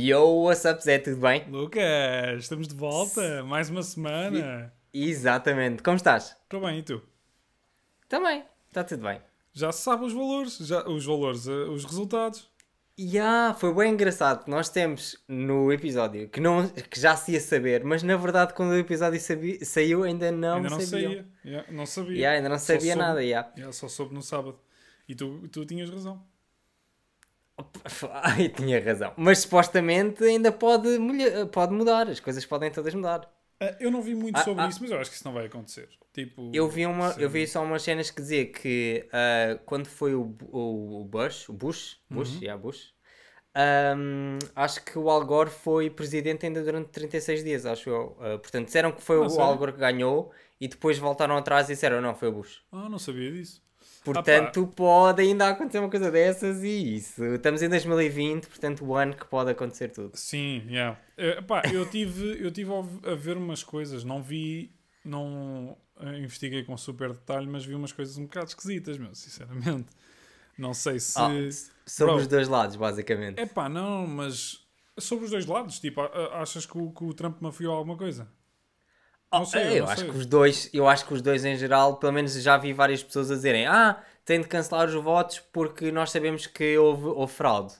Yo, what's up, Zé? Tudo bem? Lucas, estamos de volta. Mais uma semana. Exatamente. Como estás? Estou bem, e tu? Também. Está tudo bem. Já se sabe os valores, já, os valores, uh, os resultados. Yeah, foi bem engraçado. Nós temos no episódio que, não, que já se ia saber, mas na verdade, quando o episódio sabia, saiu, ainda não ainda não sabiam. sabia. Yeah, não sabia. Yeah, ainda não Só sabia soube- nada. Yeah. Yeah, só soube no sábado. E tu, tu tinhas razão. Ai, tinha razão. Mas supostamente ainda pode, pode mudar. As coisas podem todas mudar. Ah, eu não vi muito Ah, sobre ah. isso, mas eu acho que isso não vai acontecer. Tipo, Eu vi, uma, sim. eu vi só umas cenas que dizia que ah, quando foi o, o, o Bush, o Bush, Bush, Uhum. yeah, Bush ahm, acho que o Al Gore foi presidente ainda durante 36 dias, acho eu. Ah, portanto, disseram que foi o sério? Al Gore que ganhou e depois voltaram atrás e disseram não, foi o Bush. Ah, não sabia disso. Portanto, pode ainda acontecer uma coisa dessas e isso. Estamos em 2020, portanto, o ano que pode acontecer tudo. Sim, yeah. Eh, pá, eu tive, eu tive a ver umas coisas, não vi, não eh, investiguei com super detalhe, mas vi umas coisas um bocado esquisitas, meu, sinceramente. Não sei se. Ah, sobre Bro. os dois lados, basicamente. É pá, não, mas sobre os dois lados, tipo, achas que o, que o Trump mafiou alguma coisa? Oh, Não sei, eu não acho sei. que os dois, eu acho que os dois em geral, pelo menos já vi várias pessoas a dizerem: "Ah, tem de cancelar os votos porque nós sabemos que houve, houve fraude".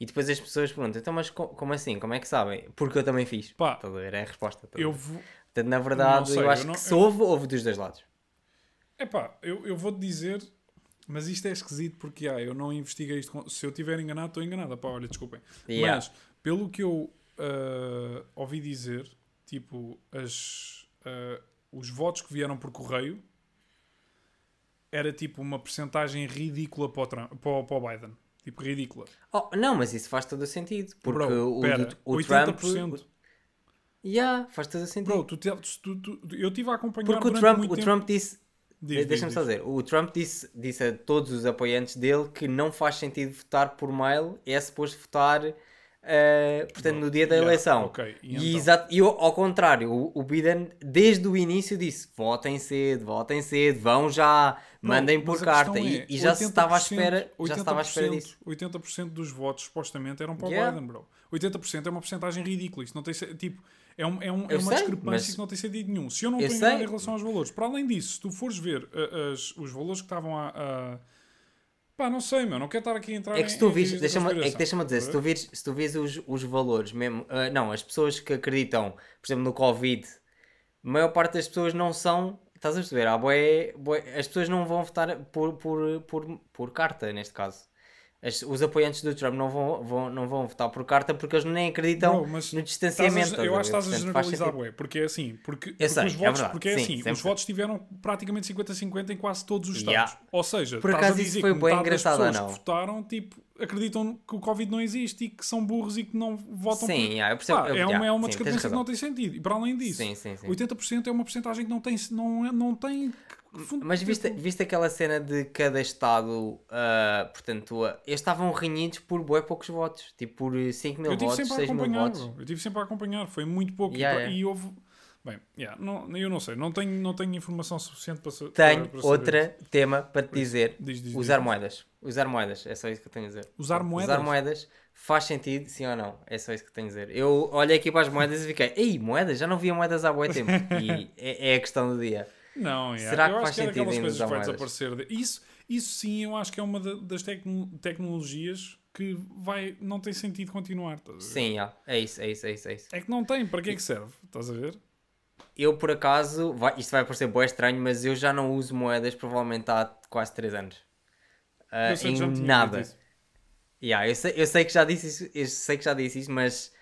E depois as pessoas perguntam: "Então, mas co- como assim? Como é que sabem?" Porque eu também fiz. Pá, Estás a ver? É a resposta. estás a Eu vou. Portanto, na verdade, sei, eu eu acho não- que se eu- houve, houve dos dois lados. É pá, eu, eu vou-te dizer, mas isto é esquisito porque ah, eu não investiguei isto. Se eu estiver enganado, estou enganado. Pá, olha, desculpem. Yeah. Mas, pelo que eu ah, ouvi dizer, tipo, as, ah, os votos que vieram por correio era tipo uma percentagem ridícula para o, Trump, para, o, para o Biden. Tipo, ridícula. Oh, não, mas isso faz todo o sentido. Porque Bro, o, pera, o, 80%. Trump. Yeah, faz todo o sentido. Bro, tu, tu- tu- eu estive a acompanhar porque o Trump, o tempo- Trump disse Diz, diz, Deixa-me só diz. dizer, o Trump disse, disse a todos os apoiantes dele que não faz sentido votar por mail, é suposto votar, eh, portanto, no dia da Yeah, eleição. ok, e E, então? exato, e ao contrário, o, o Biden, desde o início, disse: votem cedo, votem cedo, vão já, mandem Não, por mas a carta. questão E, é, e já se estava à 80%, espera, já se estava à espera disso. 80% dos votos supostamente eram para o Yeah. Biden, bro. 80% é uma porcentagem ridícula. Isso não tem tipo, é, um, é, um, é uma sei, discrepância mas- que não tem sentido nenhum. Se eu não estou enganado sei. em relação aos valores, para além disso, se tu fores ver uh, as- os valores que estavam a, a- Pá, não sei, meu, não quero estar aqui a entrar É que se tu vires, deixa-me é deixa-me dizer, se tu vires, se tu vires os, os valores mesmo, ah, não, as pessoas que acreditam, por exemplo, no Covid, a maior parte das pessoas não são, estás a perceber, há bué- bué- as pessoas não vão votar por, por, por, por carta, neste caso. As- os apoiantes do Trump não vão, vão, não vão votar por carta porque eles nem acreditam Bro, no Estás distanciamento. a- estás eu a acho ver? que estás a generalizar, bué, porque é assim, porque, porque sei, os é votos, verdade, porque é sim, assim, os 100%. votos tiveram praticamente 50-50 em quase todos os Yeah. estados. Ou seja, Por acaso isso foi das engraçado, ou não? que votaram, tipo, acreditam que o Covid não existe e que são burros e que não votam Sim, por... yeah, eu percebo. Pá, eu- é uma, yeah, é uma sim, discrepância que não tem sentido. E para além disso, Sim, sim, sim. 80% é uma porcentagem que não tem... Não, é- não tem Mas viste, tipo, viste aquela cena de cada estado, ah, portanto, ah, eles estavam renhidos por bué poucos votos, tipo por 5 mil eu tive votos, sempre a 6 mil acompanhar, votos. Eu tive sempre a acompanhar. Foi muito pouco. E Yeah, pa- yeah. E houve... Bem, yeah, não, eu não sei. Não tenho, não tenho informação suficiente para, Tenho para, para saber outro isso. tema para te dizer: Diz, diz, usar diz. moedas. Usar moedas, é só isso que eu tenho a dizer. Usar moedas? Usar moedas faz sentido, sim ou não? É só isso que eu tenho a dizer. Eu olhei aqui para as moedas e fiquei: ei, moedas? Já não via moedas há bué tempo. E é, é a questão do dia. Não, yeah. Será eu que acho faz que é sentido ainda coisas que vai desaparecer. de- Isso, isso sim, eu acho que é uma da- das tecno- tecnologias que vai, não tem sentido continuar. Sim, é isso, é isso, é isso, é isso. É que não tem, para que é que serve? Estás a ver? Eu, por acaso, vai- isto vai parecer bué estranho, mas eu já não uso moedas provavelmente há quase 3 anos. Ah, Eu em nada. Yeah, eu, sei, eu sei que já disse isso, eu sei que já disse isso, mas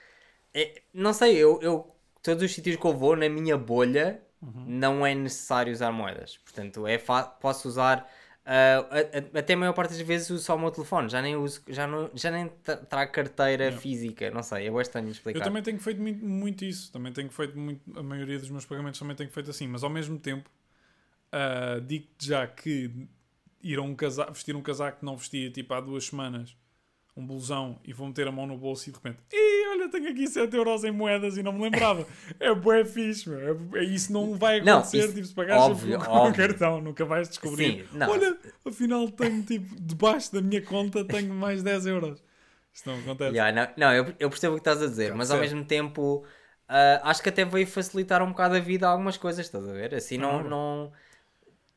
é- não sei, eu, eu todos os sítios que eu vou na minha bolha Uhum. não é necessário usar moedas. Portanto, é posso usar ah, a- a- até a maior parte das vezes uso só o meu telefone, já nem uso, já, não, já nem tra- trago carteira Yeah. física, não sei, é de explicar. Eu também tenho feito muito, muito isso. Também tenho feito muito. A maioria dos meus pagamentos também tenho feito assim. Mas ao mesmo tempo, ah, digo-te já que ir a um casaco, vestir um casaco que não vestia tipo há duas semanas, um blusão, e vou meter a mão no bolso e de repente, Ih, olha, tenho aqui 7 euros em moedas e não me lembrava. é bué fixe, meu. É, é- isso não vai Não, acontecer. isso- tipo, se pagares óbvio, com o óbvio. cartão, nunca vais descobrir. Sim, não. Olha, afinal tenho tipo, debaixo da minha conta tenho mais 10 euros. Isso não acontece. Yeah, não, não, eu, eu percebo o que estás a dizer, mas ao mesmo tempo ah, acho que até veio facilitar um bocado a vida a algumas coisas, estás a ver? Assim não, Ah. não.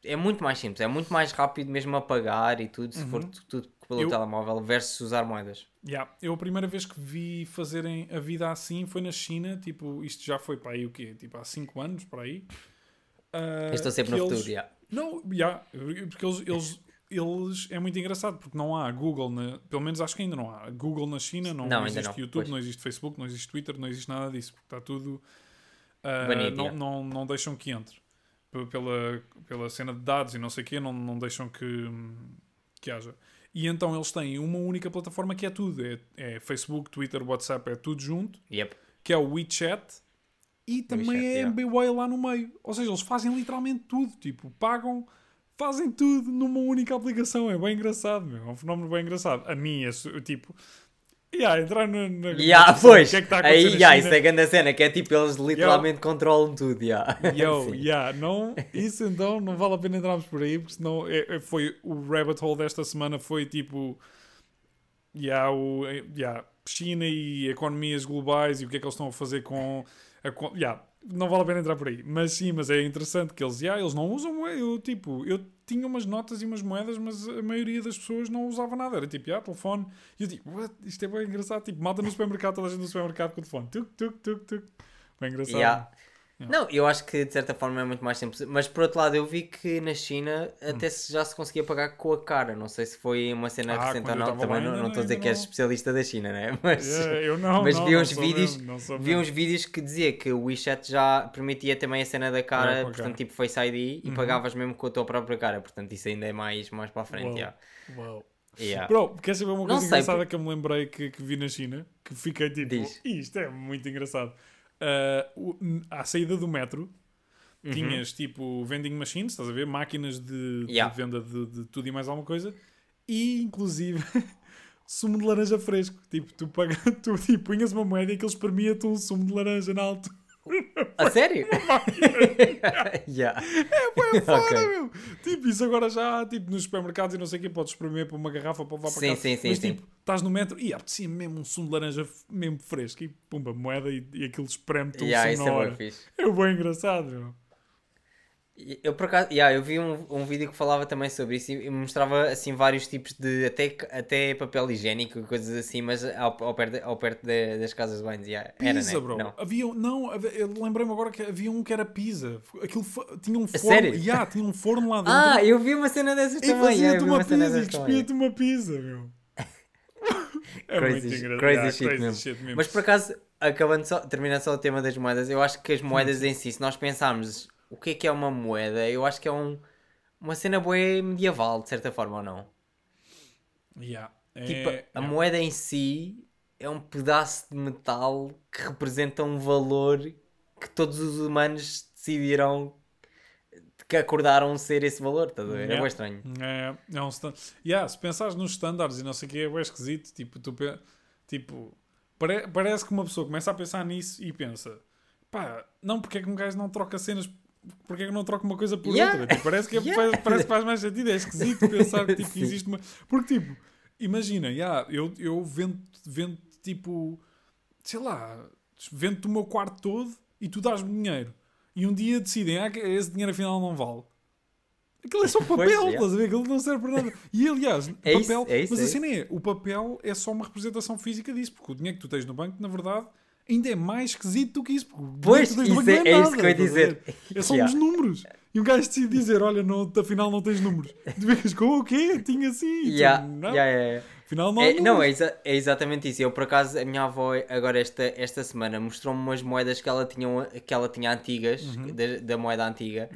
É muito mais simples, é muito mais rápido mesmo a pagar e tudo, se for tu- tudo pelo. Eu- telemóvel versus usar moedas. Yeah. Eu a primeira vez que vi fazerem a vida assim foi na China, tipo, isto já foi para aí o quê? Tipo, há 5 anos, para aí. Ah, Eu estou sempre no eles- futuro, yeah. Não, yeah, porque eles, eles, eles- é muito engraçado, porque não há Google, na, pelo menos acho que ainda não há Google na China, não, Não, existe não, YouTube, pois. não existe Facebook, não existe Twitter, não existe nada disso, porque está tudo. ah, Banido, não, yeah. não, não deixam que entre pela, pela cena de dados e não sei o quê, não, não deixam que, que haja. E então eles têm uma única plataforma que é tudo: é, é Facebook, Twitter, WhatsApp, é tudo junto, Yep. que é o WeChat. E também WeChat, é yeah. MBWay lá no meio. Ou seja, eles fazem literalmente tudo. Tipo, pagam, fazem tudo numa única aplicação. É bem engraçado, meu. É um fenómeno bem engraçado. A mim, é tipo... Yeah, entrar na... na Yeah, pois, que é que a aí yeah, isso é a grande cena, que é tipo, eles literalmente controlam tudo. Yeah. Yo, yeah, não, isso então não vale a pena entrarmos por aí, porque senão é, é- foi o rabbit hole desta semana foi tipo yeah, o, yeah, China e economias globais e o que é que eles estão a fazer com a, yeah, não vale a pena entrar por aí, mas sim, mas é interessante que eles, yeah, eles não usam eu tipo, eu tinha umas notas e umas moedas, mas a maioria das pessoas não usava nada, era tipo, yeah, telefone, e eu tipo, what? isto é bem engraçado, tipo, malta no supermercado, toda a gente no supermercado com o telefone, tuk, tuk, tuk, tuk, bem engraçado. Yeah. Não, eu acho que de certa forma é muito mais simples. Mas por outro lado, eu vi que na China até se já se conseguia pagar com a cara. Não sei se foi uma cena Hum. Ah, recente ou não. Também não não estou a dizer ainda que és não. especialista da China, né? Mas, Yeah, eu não, mas não, vi não uns vídeos, mesmo, não vi uns vídeos que dizia que o WeChat já permitia também a cena da cara, É, portanto, cara. tipo Face ID, e Uhum. pagavas mesmo com a tua própria cara. Portanto, isso ainda é mais, mais para a frente. Uau. yeah. Uau. Yeah. Bro, queres saber uma Não coisa engraçada que eu me lembrei que, que vi na China? Que fiquei tipo, Diz. isto é muito engraçado. O- n- à saída do metro, Uhum. tinhas tipo vending machines, estás a ver? Máquinas de, de Yeah. venda de, de tudo e mais alguma coisa. E inclusive sumo de laranja fresco. Tipo, tu, paga, tu tipo, punhas uma moeda e aquilo espremia-te um sumo de laranja na altura. A sério? yeah. É foda, Ok. meu! Tipo, isso agora já, tipo, nos supermercados e não sei o quê, podes espremer para uma garrafa para levar para Sim, casa. sim, sim, Mas, sim. tipo, estás no metro e apetecia mesmo um sumo de laranja mesmo fresco e pumba, moeda e, e aquilo espreme-te um Yeah, sumo na é hora. fixe. É bem engraçado, meu. Eu por acaso, yeah, eu vi um, um vídeo que falava também sobre isso e mostrava assim vários tipos de até, até papel higiênico e coisas assim, mas ao, ao perto, ao perto de- das casas de banhos. Yeah. Era, Pizza, né? bro. Não. Havia, não, lembrei-me agora que havia um que era pizza. Aquilo tinha um forno. sério? Yeah, tinha um forno lá dentro. Ah, eu vi uma cena dessas e também. yeah, fazia-te vi uma uma pizza e despia-te uma pizza, meu. É Crazy muito engraçado. crazy Yeah, shit crazy mesmo. shit mesmo. Mas por acaso, acabando só, terminando só o tema das moedas, eu acho que as moedas em si, se nós pensarmos o que é que é uma moeda, eu acho que é um, uma cena boa medieval, de certa forma, ou não? Yeah. Tipo, É- a moeda em si é um pedaço de metal que representa um valor que todos os humanos decidiram que acordaram ser esse valor, estás a ver? É bem estranho. É, é um stand... yeah, se pensares nos standards e não sei o que, é bem esquisito. Tipo, tu pe- tipo pare- parece que uma pessoa começa a pensar nisso e pensa: pá, não, porque é que um gajo não troca cenas? Porque é que não troca uma coisa por Yeah. outra? Tipo, parece, que é- Yeah. faz, parece que faz mais sentido. É esquisito pensar que, tipo, existe uma. Porque, tipo, imagina, yeah, eu, eu vendo, vendo, tipo, sei lá, vendo-te o meu quarto todo e tu dás-me dinheiro. E um dia decidem, ah, esse dinheiro afinal não vale. Aquilo é só papel, Pois, yeah. estás a ver? Aquilo não serve para nada. E aliás, É isso, papel, é isso, mas é a cena é, o papel é só uma representação física disso, porque o dinheiro que tu tens no banco, na verdade, ainda é mais esquisito do que isso. O Pois, isso é, não é nada, isso que eu ia dizer. É só Yeah. uns números. E um gajo decide dizer, olha, não, afinal não tens números. Tu ficas com o quê? Tinha assim. Yeah, não, yeah, yeah. Afinal não É, não, é, exa- é exatamente isso. Eu, por acaso, a minha avó, agora esta, esta semana, mostrou-me umas moedas que ela tinha, que ela tinha antigas, Uhum. da, da moeda antiga,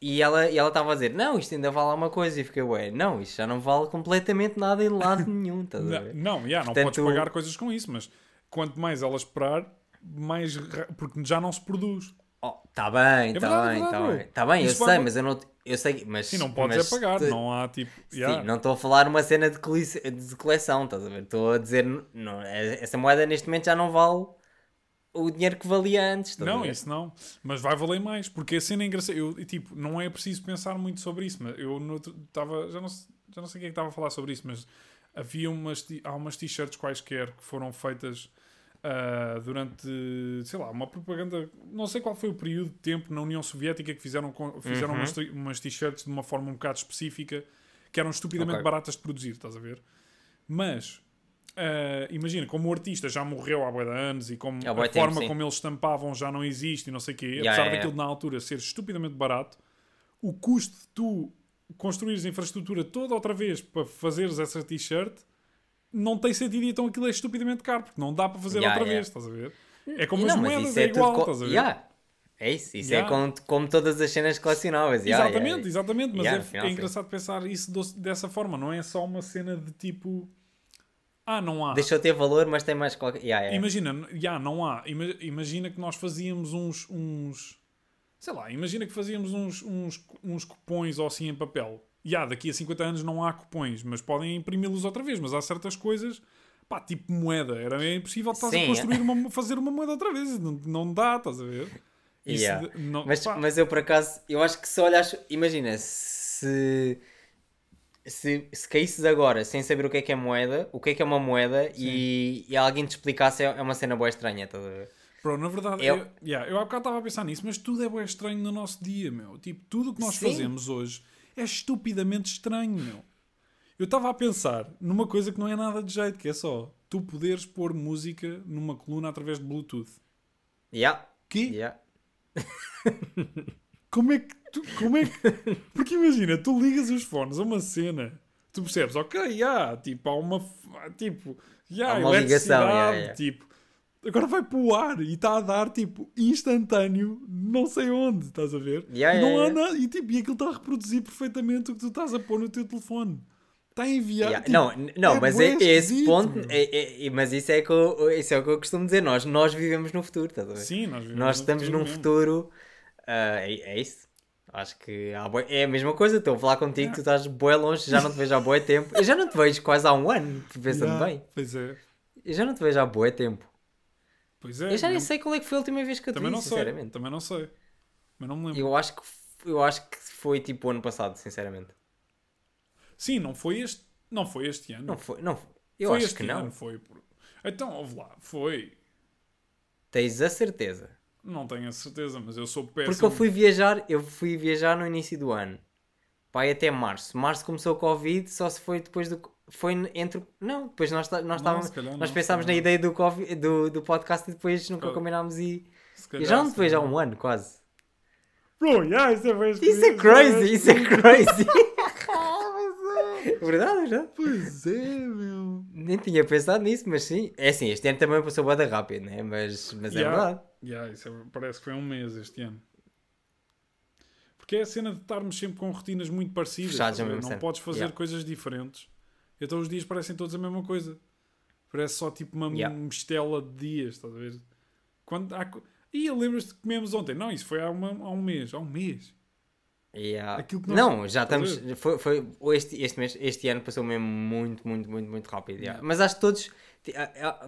e ela ela estava a dizer: Não, isto ainda vale alguma coisa. E fiquei, ué, não, isto já não vale completamente nada em lado nenhum. Estás Não, não, yeah, não Portanto- podes pagar coisas com isso, mas quanto mais ela esperar, mais. ra- Porque já não se produz. Oh, tá bem, tá verdade, é bem, tá verdade, bem. bro. Tá bem, eu Isso vai- sei, mas eu não. Eu sei, mas. Sim, não podes mas é pagar, te- não há tipo. Sim, yeah. não estou a falar uma cena de, coli- de coleção, estás a ver? Estou a dizer, não, é- essa moeda neste momento já não vale o dinheiro que valia antes. estás a Não, ver? isso não. Mas vai valer mais, porque a cena é engraçada. Eu, e, tipo, não é preciso pensar muito sobre isso, mas eu estava. Já não, se- já não sei quem é que estava a falar sobre isso, mas havia umas, ti- há umas t-shirts quaisquer que foram feitas ah, durante, sei lá, uma propaganda, não sei qual foi o período de tempo na União Soviética que fizeram, fizeram Uhum. umas, t-shirts de uma forma um bocado específica que eram estupidamente Ok. baratas de produzir, estás a ver? Mas, ah, imagina, como o artista já morreu há de anos e como bué a tempo, forma sim. como eles estampavam já não existe e não sei o quê, Yeah, apesar yeah, daquilo na altura ser estupidamente barato, o custo de tu construires a infraestrutura toda outra vez para fazeres essa t-shirt não tem sentido e então aquilo é estupidamente caro porque não dá para fazer Yeah, outra yeah. vez, estás a ver? É como Não, as moedas, é, tudo igual, co- estás a ver? Yeah. É isso, isso Yeah. é como, como todas as cenas colecionáveis. yeah, exatamente, yeah. exatamente, mas Yeah, é, final, é sim. engraçado pensar isso do- dessa forma, não é só uma cena de tipo ah, não há. Deixou de ter valor, mas tem mais qualquer. Yeah, yeah. Imagina, já não há. Ima- Imagina que nós fazíamos uns, uns sei lá, imagina que fazíamos uns, uns, uns cupões ou assim em papel. Já, daqui a 50 anos não há cupões, mas podem imprimi-los outra vez. Mas há certas coisas, pá, tipo moeda. Era é impossível estás a construir uma, fazer uma moeda outra vez. Não, não dá, estás a ver? Yeah. não- Mas, pá, mas eu por acaso, eu acho que se olhas, imagina, se, se, se caísses agora sem saber o que é que é moeda, o que é que é uma moeda e, e alguém te explicasse, é é uma cena boa estranha, estás a ver? Bro, na verdade, Eu- eu, yeah, eu há bocado estava a pensar nisso, mas tudo é bem estranho no nosso dia, meu. Tipo, tudo o que nós Sim. fazemos hoje é estupidamente estranho, meu. Eu estava a pensar numa coisa que não é nada de jeito, que é só tu poderes pôr música numa coluna através de Bluetooth. Yeah, Que? yeah. Como é que tu, como é que... Porque imagina, tu ligas os fones a uma cena, tu percebes, ok, yeah, tipo, há uma, tipo, yeah, Há uma ligação, yeah, yeah. tipo, agora vai para o ar e está a dar, tipo, instantâneo, não sei onde, estás a ver? Yeah, e não yeah, há nada, e tipo, e aquilo está a reproduzir perfeitamente o que tu estás a pôr no teu telefone. Está a enviar, Yeah. tipo, não, não, é mas bué é, é esse ponto, é, é- é- mas isso é, que eu, isso é o que eu costumo dizer, nós, nós vivemos no futuro, estás a ver? Sim, nós, vivemos Nós estamos num mesmo. futuro, ah, é, é isso. Acho que bué- é a mesma coisa. Estou a falar contigo, tu estás bué longe, já não te vejo há bué tempo. Eu já não te vejo quase há um ano, pensando bem. Pois é, Eu já não te vejo há bué tempo. Pois é. Eu já nem sei qual é que foi a última vez que eu te Também vi, não sei, sinceramente. também não sei. Mas não me lembro. Eu acho, que, eu acho que foi tipo o ano passado, sinceramente. Sim, não foi este, não foi este ano. Não foi, não foi. Eu foi acho que não. ano, foi. por- Então, ouve lá, foi. Tens a certeza. Não tenho a certeza, mas eu sou péssimo. Porque eu fui viajar, eu fui viajar no início do ano. Pai, até março. Março começou o Covid, só se foi depois do. Foi entre. Não, depois nós, nós, Não, estávamos, calhar nós não, pensámos na ideia do, COVID, do, do podcast e depois nunca Oh. combinámos e. Calhar, já não se vejo há um ano, quase. Bro, yeah, isso é Isso é crazy, isso é crazy. Pois é. verdade, verdade. Pois é, meu. Nem tinha pensado nisso, mas sim. É assim, este ano também passou bada rápido, né? Mas, mas é Yeah. verdade. Yeah, isso é- parece que foi um mês este ano. Porque é a cena de estarmos sempre com rotinas muito parecidas. Fechados não podes fazer Yeah. coisas diferentes. Então os dias parecem todos a mesma coisa. Parece só tipo uma Yeah. mistela de dias, estás a ver? Quando há... Ih, lembras-te que comemos ontem? Não, isso foi há, uma- há um mês. Há um mês. Yeah. Aquilo que nós- Não, já estamos. Foi, foi, este, este, mês, este ano passou mesmo muito, muito, muito, muito rápido. yeah. Mas acho que todos.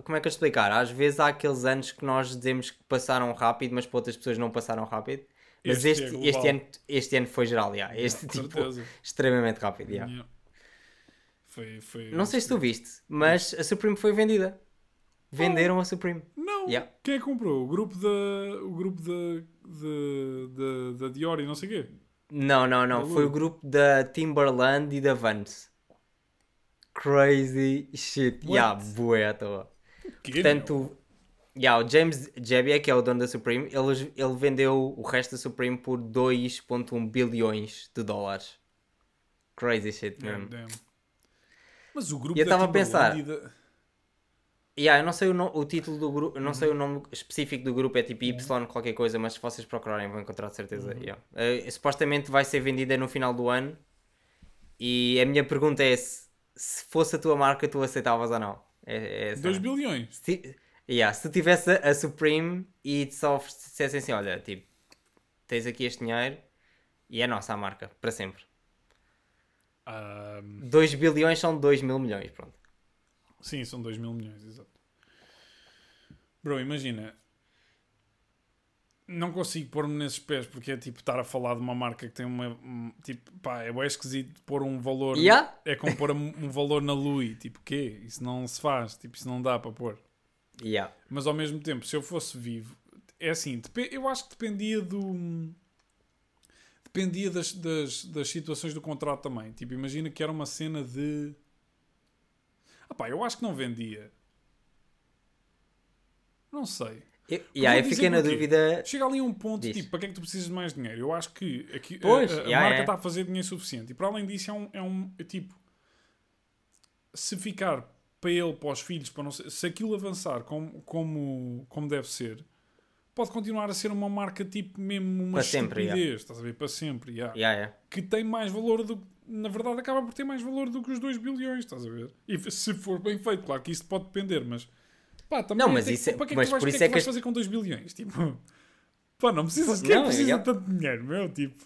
Como é que eu explicar? Às vezes há aqueles anos que nós dizemos que passaram rápido, mas para outras pessoas não passaram rápido. Mas Este é este, global. este, ano, este ano foi geral, yeah. este tipo, certeza. extremamente rápido. yeah. Yeah. Foi, foi... Não sei se tu viste, mas a Supreme foi vendida. Venderam a Supreme. Não. Yeah. Quem é que comprou? O grupo da... O grupo da... Da, da, da Dior e não sei o quê? Não, não, não. Foi o grupo da Timberland e da Vans. Crazy shit. What? Yeah, bué à toa. Que, Portanto, yeah, o James Jebbia, que é o dono da Supreme, ele, ele vendeu o resto da Supreme por 2.1 bilhões de dólares. Crazy shit mesmo. Damn, damn. Mas o grupo E eu estava a pensar- da- Yeah, eu não sei o, no- o título do grupo, não Uhum. sei o nome específico do grupo, é tipo Y qualquer coisa, mas se vocês procurarem vão encontrar de certeza. Uhum. yeah. Eh, supostamente vai ser vendida no final do ano e a minha pergunta é se, se fosse a tua marca tu aceitavas ou não. É, é essa. 2 bilhões. Se, yeah, se tu tivesse a, a Supreme e te só dissessem assim, olha, tipo, tens aqui este dinheiro e é nossa a marca, para sempre. Ahm, 2 bilhões são 2 mil milhões, pronto. sim, são 2 mil milhões, exato. Bro, imagina. não consigo pôr-me nesses pés porque é tipo estar a falar de uma marca que tem uma. um- tipo, pá, é bem esquisito pôr um valor. Yeah. É como pôr um, um valor na Louis. Tipo, quê? Isso não se faz. Tipo, isso não dá para pôr. Yeah. Mas ao mesmo tempo, se eu fosse vivo, é assim, eu acho que dependia do. Dependia das, das, das situações do contrato também. Tipo, imagina que era uma cena de. Ah pá, eu acho que não vendia. Não sei. Eu, yeah, eu fiquei na dúvida. Chega ali um ponto, Diz. tipo, para que é que tu precisas de mais dinheiro? Eu acho que aqui, a- Pois, a, a yeah, marca yeah. está a fazer dinheiro suficiente. E para além disso, é um, é um é tipo, se ficar para ele, para os filhos, para não ser, se aquilo avançar como, como, como deve ser, pode continuar a ser uma marca tipo mesmo uma Para sempre, yeah. estás a ver? Para sempre, yeah. Yeah, yeah. que tem mais valor do na verdade acaba por ter mais valor do que os 2 bilhões, estás a ver? E se for bem feito, claro que isso pode depender, mas pá, também Não, mas tem- isso é- para que é que mas tu vais, por o que é é que que vais fazer com 2 bilhões? Tipo, pá, não precisas, quem Não, precisa de tanto dinheiro, meu? Tipo,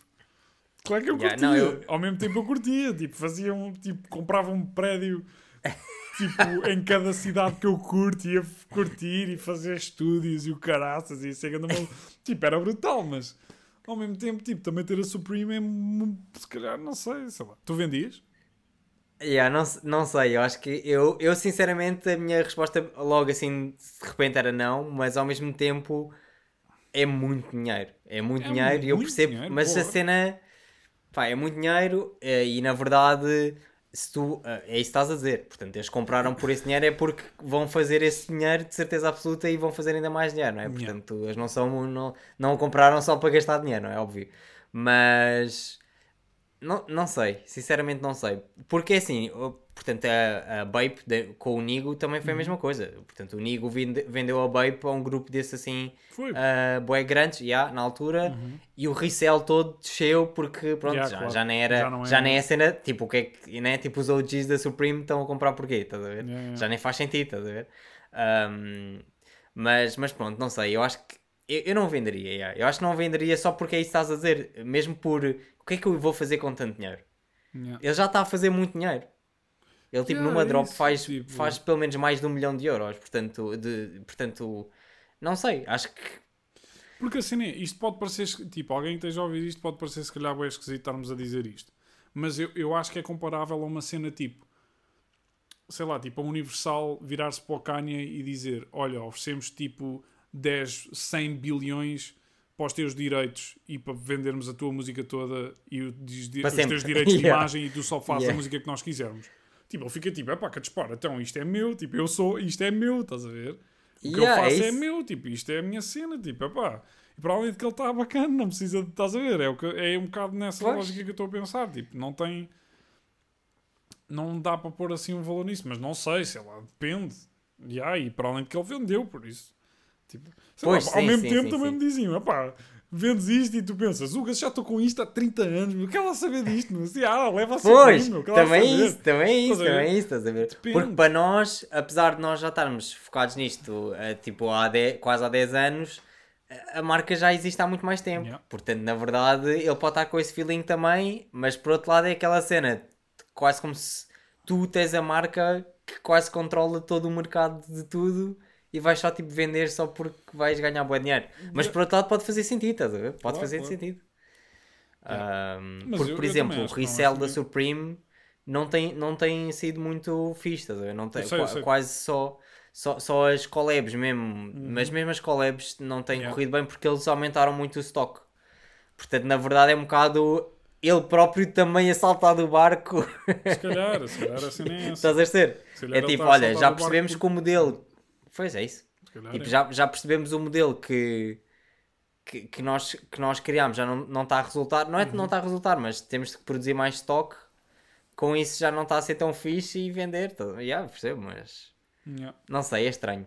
claro que eu curtia, não, eu- ao mesmo tempo eu curtia, tipo, fazia um, tipo, comprava um prédio tipo, em cada cidade que eu curto, ia curtir e fazer estúdios e o caraças e isso é mal- tipo, era brutal, mas ao mesmo tempo, tipo, também ter a Supreme é se calhar, não sei, sei lá. Tu vendias? Yeah, não, não sei, eu acho que eu, eu sinceramente a minha resposta logo assim de repente era não, mas ao mesmo tempo é muito dinheiro. É muito É dinheiro e eu percebo, dinheiro, mas a porra. cena pá, é muito dinheiro eh, e na verdade se tu, eh, é isso que estás a dizer. Portanto, eles compraram por esse dinheiro é porque vão fazer esse dinheiro de certeza absoluta e vão fazer ainda mais dinheiro, não é? Yeah. Portanto, eles não são não, não compraram só para gastar dinheiro, não é óbvio. Mas não, não sei, sinceramente não sei. Porque assim, o- portanto, a, a Bape de- com o Nigo também foi a mesma coisa. Portanto, o Nigo vende- vendeu a Bape a um grupo desse assim, Foi. uh, bué grandes, já, na altura, e o resell todo desceu porque, pronto, Yeah, já, claro. já nem era, Já já, não é- nem é cena, tipo, o que é que, né? Tipo, os OGs da Supreme estão a comprar porquê, estás a ver? Yeah, yeah. Já nem faz sentido, estás a ver? Um, mas, mas pronto, não sei, eu acho que eu, eu não venderia, yeah. eu acho que não venderia só porque é isso que estás a dizer, mesmo por o que é que eu vou fazer com tanto dinheiro? Yeah. Ele já está a fazer muito dinheiro. Ele, tipo, Yeah, numa é drop isso, faz, tipo- faz pelo menos mais de um milhão de euros. Portanto, de, portanto não sei. Acho que. Porque assim, é, isto pode parecer, tipo, alguém que esteja a ouvir isto pode parecer se calhar bem esquisito estarmos a dizer isto. Mas eu, eu acho que é comparável a uma cena tipo, sei lá, tipo a Universal virar-se para o Kanye e dizer, olha, oferecemos tipo 10, 100 bilhões para os teus direitos e para vendermos a tua música toda e os, os teus direitos de Yeah. imagem e tu só fazes Yeah. a música que nós quisermos. Tipo, ele fica tipo, é pá, que dispara, então isto é meu, tipo, eu sou, isto é meu, estás a ver? O que Yeah, eu faço é é, meu, tipo, isto é a minha cena, tipo, epá. E para além de que ele está bacana, não precisa de, estás a ver? É, o que, é um bocado nessa lógica que eu estou a pensar, tipo, não tem, não dá para pôr assim um valor nisso, mas não sei, sei lá, depende. E aí, para além de que ele vendeu, por isso. Tipo, Pois, lá, ao sim, mesmo sim, tempo sim, também me diziam, epá, vendes isto e tu pensas, Ugas, já estou com isto há 30 anos, meu, quer lá saber disto, meu? Assim, ah, leva a Pois, meu, quer lá também é saber. isso, também é isso, também isso, estás a ver? Depende. Porque para nós, apesar de nós já estarmos focados nisto, eh, tipo, há 10 quase há 10 anos, a- a marca já existe há muito mais tempo. Yeah. Portanto, na verdade, ele pode estar com esse feeling também, mas por outro lado é aquela cena, quase como se tu tens a marca que quase controla todo o mercado de tudo e vais só tipo vender só porque vais ganhar bom dinheiro. Mas por outro lado pode fazer sentido, estás a ver? Pode Claro, fazer claro. sentido. Yeah. Ahm, Mas porque, eu- por eu exemplo, o resell da Supreme não tem, não tem sido muito fixe, estás a ver? Não tem, sei, qua- sei. quase só, só, só as collabs mesmo, mas mesmo as collabs não têm Uhum. Yeah. corrido bem porque eles aumentaram muito o stock. Portanto, na verdade é um bocado ele próprio também a saltar do barco. Se calhar, se calhar a cena é. Estás a ser? É tipo, olha, já percebemos que o modelo. Pois é isso. Tipo, é. já, já percebemos o modelo que, que, que nós, que nós criámos, já não, não está a resultar. Não é que Uhum. não está a resultar, mas temos que produzir mais stock. Com isso já não está a ser tão fixe e vender. Tá? Já percebo, mas Yeah. não sei, é estranho.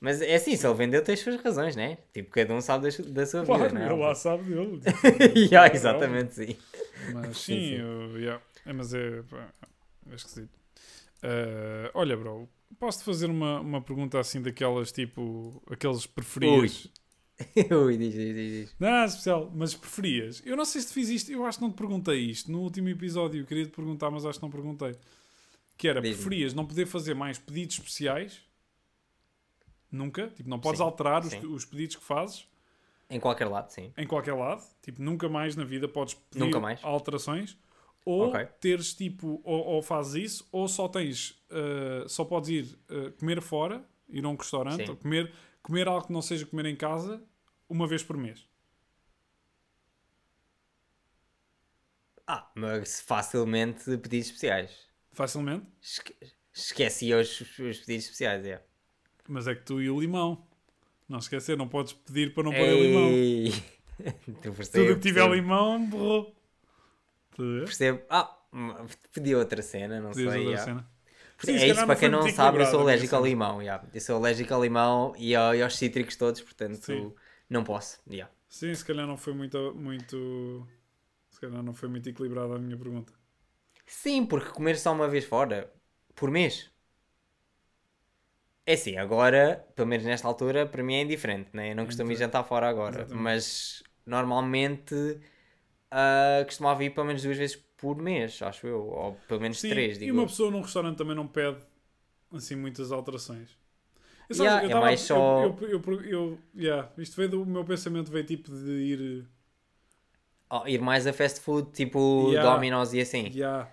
Mas é assim, se ele vendeu, tem as suas razões, né? Tipo, cada um sabe da, da sua vida, Claro, não é? ele lá sabe dele. yeah, exatamente, sim. Mas Sim, sim, sim. eu- yeah. É, mas é, é esquisito. Eh, olha, bro, posso-te fazer uma, uma pergunta assim daquelas tipo, aqueles preferias? Ui, diz, diz, diz, diz. Não, especial, mas preferias? Eu não sei se te fiz isto, eu acho que não te perguntei isto no último episódio, eu queria te perguntar, mas acho que não perguntei. Que era, preferias não poder fazer mais pedidos especiais? Nunca? Tipo, não podes Sim, alterar os, sim. os pedidos que fazes? Em qualquer lado, sim. em qualquer lado, tipo, nunca mais na vida podes pedir Nunca mais. alterações, ou Ok. teres tipo, ou, ou fazes isso, ou só tens, uh, só podes ir uh, comer fora, ir a um restaurante, Sim. ou comer, comer algo que não seja comer em casa, uma vez por mês. Ah, mas facilmente pedidos especiais. Facilmente. Esque esquecia os, os pedidos especiais, é. Mas é que tu e o limão. Não esquecer, não podes pedir para não pôr limão. Tu percebo, Tudo que tiver limão, borrou. Ver? percebo. Ah, pedi outra cena, não Pedias sei. outra yeah. cena. Sim, é isso, para quem não sabe, eu sou alérgico ao limão. yeah. Eu sou alérgico ao limão e, ao- e aos cítricos todos, portanto Sim. não posso. yeah. Sim, se calhar não foi muito, muito. Se calhar não foi muito equilibrada a minha pergunta. Sim, porque comer só uma vez fora, por mês. É assim, agora, pelo menos nesta altura, para mim é indiferente, né? Eu não costumo ir Então, jantar fora agora, exatamente. mas normalmente ah, costumava ir pelo menos duas vezes por mês, acho eu, ou pelo menos Sim, três, e digo. uma eu. pessoa num restaurante também não pede assim muitas alterações. Eu, Yeah, eu é tava- mais só- Eu, eu, eu, eu- yeah, isto veio do meu pensamento, veio tipo de ir. Oh, ir mais a fast food, tipo Yeah. Domino's e assim. Yeah.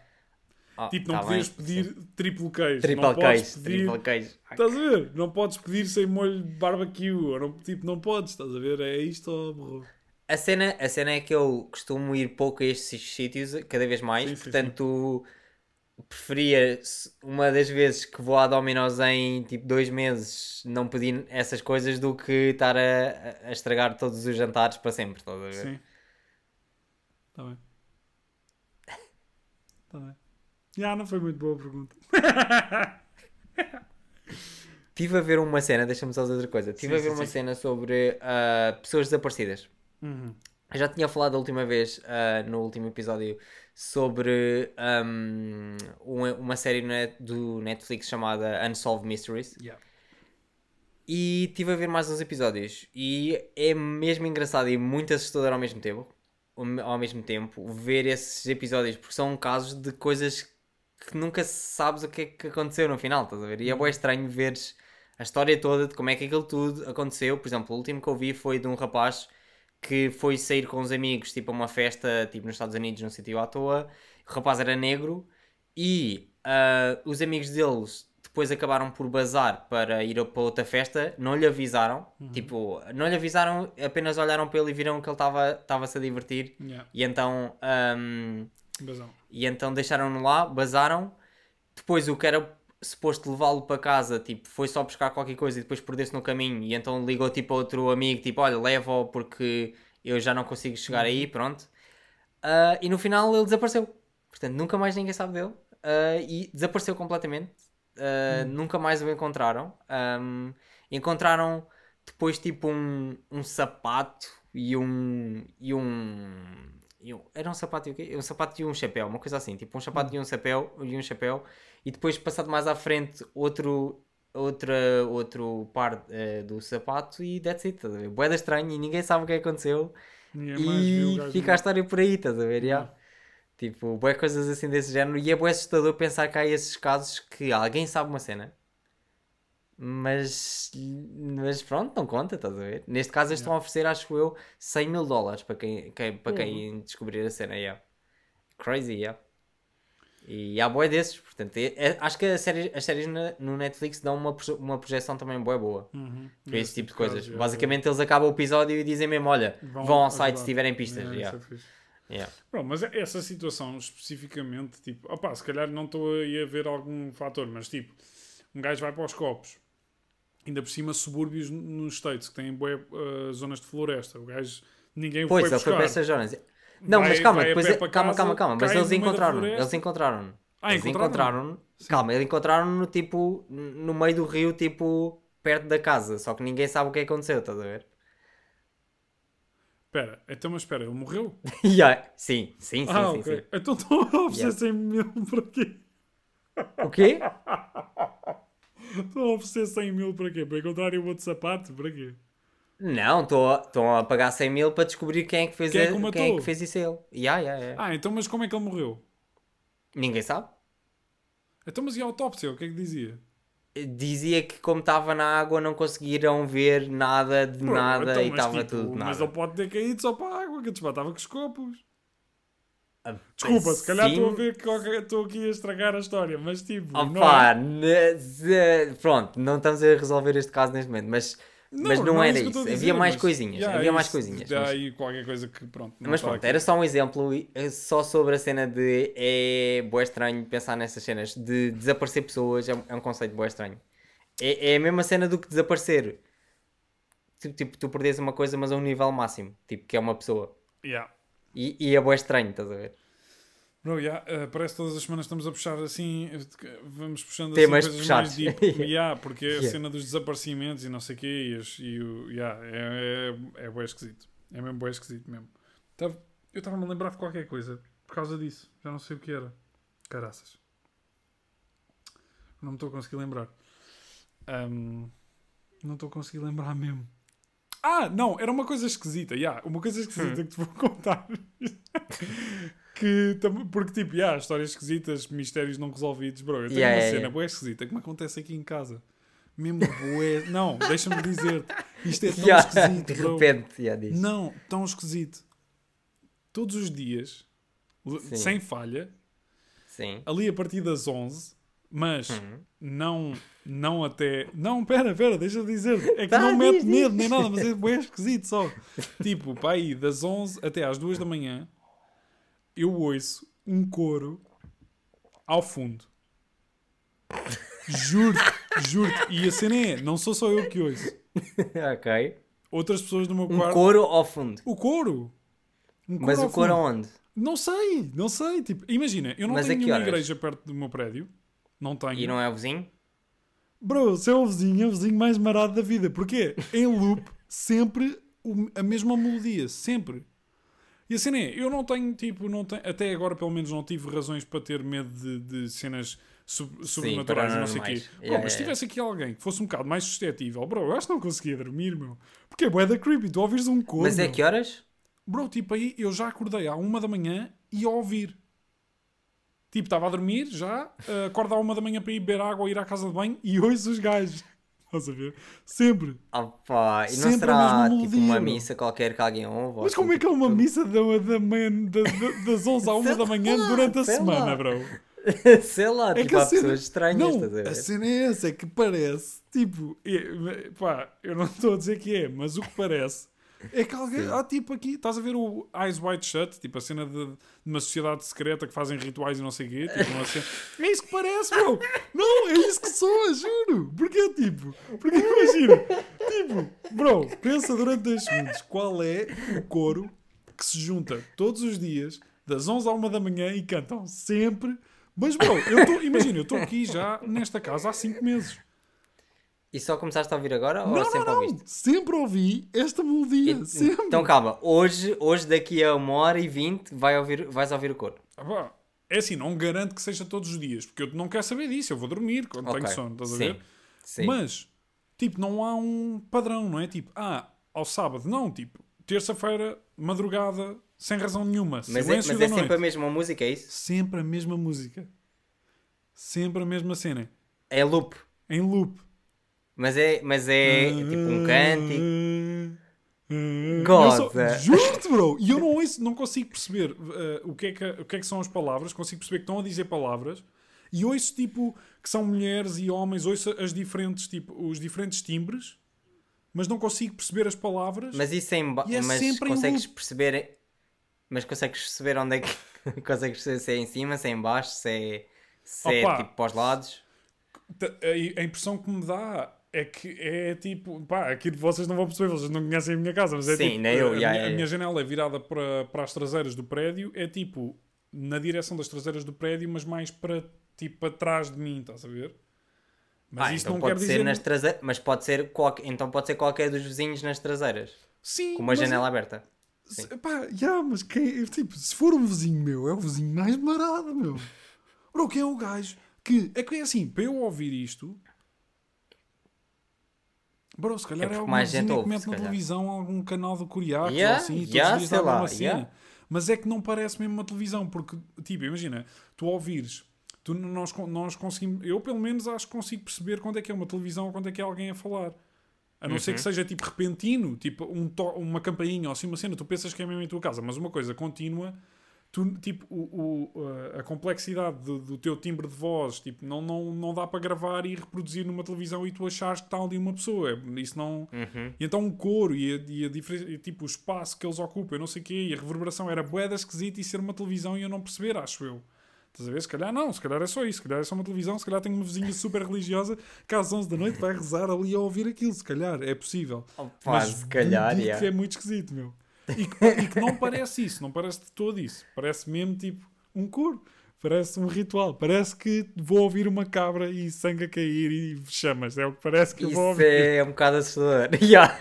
Oh, Tipo, não tá podias pedir sim. triplo queijo. Triple não queijo, pedir. triple queijo. Estás a ver? Não podes pedir sem molho de barbecue. Ou não, tipo, não podes, estás a ver? É isto ou borrou. A cena, a cena é que eu costumo ir pouco a estes sítios, cada vez mais, Sim, sim, portanto preferia se- uma das vezes que vou à Domino's em tipo dois meses não pedir essas coisas do que estar a, a estragar todos os jantares para sempre, estás a ver? Sim. Está bem. Está bem. Já, não foi muito boa a pergunta. Estive a ver uma cena, deixa-me só dizer outra coisa, estive Sim, a ver sim, uma sim. cena sobre ah, pessoas desaparecidas. Uhum. Eu já tinha falado a última vez, ah, no último episódio, sobre ahm, uma, série net- do Netflix chamada Unsolved Mysteries. Yeah. E estive a ver mais uns episódios. E é mesmo engraçado e muito assustador ao mesmo tempo. Ao mesmo tempo, ver esses episódios, porque são casos de coisas que nunca sabes o que é que aconteceu no final, estás a ver? E é bem estranho veres a história toda de como é que aquilo tudo aconteceu. Por exemplo, o último que eu vi foi de um rapaz que foi sair com os amigos, tipo, a uma festa, tipo, nos Estados Unidos, num sítio à toa. O rapaz era negro e ah, os amigos deles depois acabaram por bazar para ir para outra festa, não lhe avisaram, tipo, não lhe avisaram, apenas olharam para ele e viram que ele estava- estava-se a divertir Yeah. e então, ahm, Razão. e então deixaram-no lá, bazaram, depois o que era suposto levá-lo para casa, tipo, foi só buscar qualquer coisa e depois perdeu-se no caminho e então ligou tipo a outro amigo, tipo, olha, leva-o porque eu já não consigo chegar aí, pronto. Ah, e no final ele desapareceu. Portanto, nunca mais ninguém sabe dele. Ah, e desapareceu completamente. Ah, Nunca mais o encontraram. Ahm, encontraram depois tipo um, um sapato e um. E um, e um- Era um sapato e o quê? Um sapato e um chapéu, uma coisa assim. Tipo um sapato e um chapéu e um chapéu. E depois, passado mais à frente, outro. Outra, outro par eh, do sapato e that's it, estás a ver? Boeda estranho e ninguém sabe o que aconteceu viu e fica a história por aí, estás a ver? já? Tipo, boé coisas assim desse género. E é bué assustador pensar que há esses casos que alguém sabe uma cena, mas, mas pronto, não conta, estás a ver? Neste caso, eles estão a oferecer, acho eu, 100 mil dólares para quem, quem- para quem descobrir a cena. Yeah. Crazy, yeah. E há boé desses, portanto, é- é- acho que a série- as séries na- no Netflix dão uma, uma projeção também boé boa Uhum. para esse tipo de coisas. Basicamente, eles acabam o episódio e dizem mesmo: olha, Vão vão, ao ajudar. site se tiverem pistas. Yeah, yeah. é fixe. Yeah. Pronto, mas essa situação especificamente, tipo, opá, se calhar não estou aí a ver algum fator, mas tipo, um gajo vai para os copos, ainda por cima subúrbios nos States que têm bué, uh, zonas de floresta, o gajo, ninguém o Pois, foi ele foi buscar. para essas zonas. Não, Vai- mas calma, depois é- calma, casa, calma, calma. Mas eles encontraram, eles encontraram. Ah, eles encontraram? Calma, eles encontraram no tipo, no meio do rio, tipo, perto da casa. Só que ninguém sabe o que aconteceu, estás a ver? Espera, então, mas espera, ele morreu? Yeah, Sim, sim, sim, ah, sim, ok. sim. Então estão a oferecer Yeah. 100 mil para quê? O quê? Estão a oferecer 100 mil para quê? Para encontrarem o outro sapato? Para quê? Não, estão a pagar 100 mil para descobrir quem é que fez, Quem é a- que o quem é que fez isso a ele. Yeah, yeah, yeah. Ah, então, mas como é que ele morreu? Ninguém sabe. Então, mas e a autópsia? O que é que dizia? dizia que como estava na água não conseguiram ver nada de Bro, nada então, e estava tipo, tudo de Mas nada. ele pode ter caído só para a água, que desmatava com os copos. Desculpa, se calhar estou a ver que estou aqui a estragar a história, mas tipo, não Opa, é? ne- ze- pronto, não estamos a resolver este caso neste momento, mas, mas não, é era isso isso. Havia dizer, mais coisinhas, havia é mais isso. coisinhas. Já mas- aí qualquer coisa que pronto. não Mas pronto, aqui. era só um exemplo eh, só sobre a cena de é bué estranho pensar nessas cenas de desaparecer pessoas, é um, é um conceito bué estranho. É, é a mesma cena do que desaparecer. Tipo, tipo, tu perdes uma coisa, mas a um nível máximo, tipo, que é uma pessoa. Yeah. E, e é bué estranho, estás a ver? Bro, yeah, eh, parece que todas as semanas estamos a puxar assim, eh, vamos puxando Temas assim, coisas mais puxados. deep. yeah, porque é a cena dos desaparecimentos e não sei o quê, e, as- e o, yeah, é, é, é bué esquisito. É mesmo bué esquisito mesmo. Tava- eu estava-me a lembrar de qualquer coisa por causa disso. Já não sei o que era. Caraças. Não me estou a conseguir lembrar. Ahm, não estou a conseguir lembrar mesmo. Ah, não, era uma coisa esquisita. Yeah, uma coisa esquisita Hum. que te vou contar. que, porque, tipo, yeah, histórias esquisitas, mistérios não resolvidos. Bro, eu tenho Yeah, uma yeah, cena yeah. bué esquisita que me acontece aqui em casa. Mesmo bué. Não, deixa-me dizer-te. Isto é tão Yeah, esquisito, de bro. repente, já diz. Não, tão esquisito. Todos os dias, Sim. sem falha, Sim. ali a partir das 11, mas Uhum. não, não até. Não, pera, pera, deixa eu dizer. É que Tá, não mete diz, diz. medo nem nada, mas é bem esquisito só. Tipo, pá, aí das 11 até às 2 da manhã, eu ouço um coro ao fundo. Juro-te, juro-te. E a cena é, não sou só eu que ouço. ok. Outras pessoas do meu Um quarto. couro ao fundo. O coro! Um Mas ao o fundo. aonde? Não sei, não sei. Tipo, imagina, eu não Mas tenho nenhuma horas? igreja perto do meu prédio. Não tenho. E não é o vizinho? Bro, se é o vizinho, é o vizinho mais marado da vida. Porquê? Em loop, sempre a mesma melodia. Sempre. E a cena é, eu não tenho, tipo, não tenho, até agora pelo menos não tive razões para ter medo de, de cenas sub- sobrenaturais e não sei o quê. Bro, Yeah, mas se tivesse aqui alguém que fosse um bocado mais suscetível, bro, eu acho que não conseguia dormir, meu. Porque é bué da creepy, tu ouvires um coro. Mas é que horas? Bro, tipo aí, eu já acordei à uma da manhã e a ouvir. Tipo, estava a dormir já, uh, acordo à uma da manhã para ir beber água ou ir à casa de banho e ouço os gajos. Estás a ver? Sempre. Opa, e não Sempre a será tipo uma missa qualquer que alguém ouve? ou Mas como é assim, que é uma tipo- missa da, da manhã, da- da- das 11 à 1 Sei da manhã lá, durante a semana, lá. bro? Sei lá, É tipo, que há cena- pessoas estranhas, Não, estás a ver? a cena é essa, é que parece, tipo, é- pá, eu não estou a dizer que é, mas o que parece é que alguém, há tipo aqui, estás a ver o Eyes Wide Shut, tipo a cena de, de uma sociedade secreta que fazem rituais e não sei o quê, tipo, uma cena- é isso que parece, bro, não, é isso que soa, juro, porque tipo, porque imagina, tipo, bro, pensa durante 10 segundos, qual é o coro que se junta todos os dias, das 11 à 1 da manhã e cantam sempre? Mas, bro, eu imagina, eu estou aqui já nesta casa há 5 meses. E só começaste a ouvir agora ou não, sempre não, não. ouviste? Sempre ouvi esta melodia. E- sempre. Então calma, hoje, hoje daqui a uma hora e vinte vai ouvir, vais ouvir o coro. Ah, é assim, não garanto que seja todos os dias, porque eu não quero saber disso. Eu vou dormir quando Ok. tenho sono, estás a Sim, ver? Sim. Mas, tipo, não há um padrão, não é? Tipo, ah, ao sábado, não. Tipo, terça-feira, madrugada, sem razão nenhuma. Mas é, mas é noite. sempre a mesma música, é isso? Sempre a mesma música. Sempre a mesma cena. É loop. Em loop. Mas é, mas é tipo um cântico. Goza. só- Juro-te, bro! E eu não, ouço, não consigo perceber uh, o, que é que, o que é que são as palavras, consigo perceber que estão a dizer palavras, e ouço tipo que são mulheres e homens, ouço as diferentes, tipo, os diferentes timbres, mas não consigo perceber as palavras. Mas isso é em é mas consegues perceber. Mas consegues perceber onde é que. consegues perceber se é em cima, se é em baixo, se é, se é tipo para os lados. A impressão que me dá é que é tipo, pá, aqui vocês não vão perceber, vocês não conhecem a minha casa, mas é Sim, tipo, nem eu, a, já, minha, a já. minha janela é virada para, para as traseiras do prédio, é tipo, na direção das traseiras do prédio, mas mais para, tipo, para trás de mim, estás a ver? Mas ah, isso então não pode quer ser dizer... nas traseiras. Mas pode ser qualquer... Então pode ser qualquer dos vizinhos nas traseiras. Sim, Com uma janela aberta. se- Pá, já, mas quem, tipo, se for um vizinho meu, é o vizinho mais marado, meu. Bro, quem é o gajo que... É que é assim, para eu ouvir isto... Bro, se calhar É é, gente que mete na televisão algum canal do Curiaco Yeah, ou assim, todos yeah, os dias sei dá a lá, mesma cena. yeah. Mas é que não parece mesmo uma televisão, porque, tipo, imagina, tu ouvires tu, nós, nós conseguimos, eu pelo menos acho que consigo perceber quando é que é uma televisão ou quando é que é alguém a falar. A não ser Uhum. que seja tipo repentino, tipo um uma campainha ou assim uma cena, tu pensas que é mesmo em tua casa, mas uma coisa contínua, tu, tipo, o, o- a- complexidade do, do teu timbre de voz, tipo, não, não, não dá para gravar e reproduzir numa televisão e tu achares que está ali uma pessoa. É- Isso não. Uhum. E então o coro e, a, e a diferença, e, tipo, o espaço que eles ocupam, não sei o quê, e a reverberação era boeda esquisita e ser uma televisão e eu não perceber, acho eu. Estás a ver? Se calhar não, se calhar é só isso, se calhar é só uma televisão, se calhar tem uma vizinha super religiosa que às 11 da noite vai rezar ali a ouvir aquilo, se calhar, é possível. Opa, se calhar, digo yeah. que é muito esquisito, meu. E que, e que não parece isso, não parece de todo isso. Parece mesmo tipo um coro, parece um ritual, parece que vou ouvir uma cabra e sangue a cair e chamas, é o que parece que eu vou Isso ouvir. é um bocado assustador. Yeah.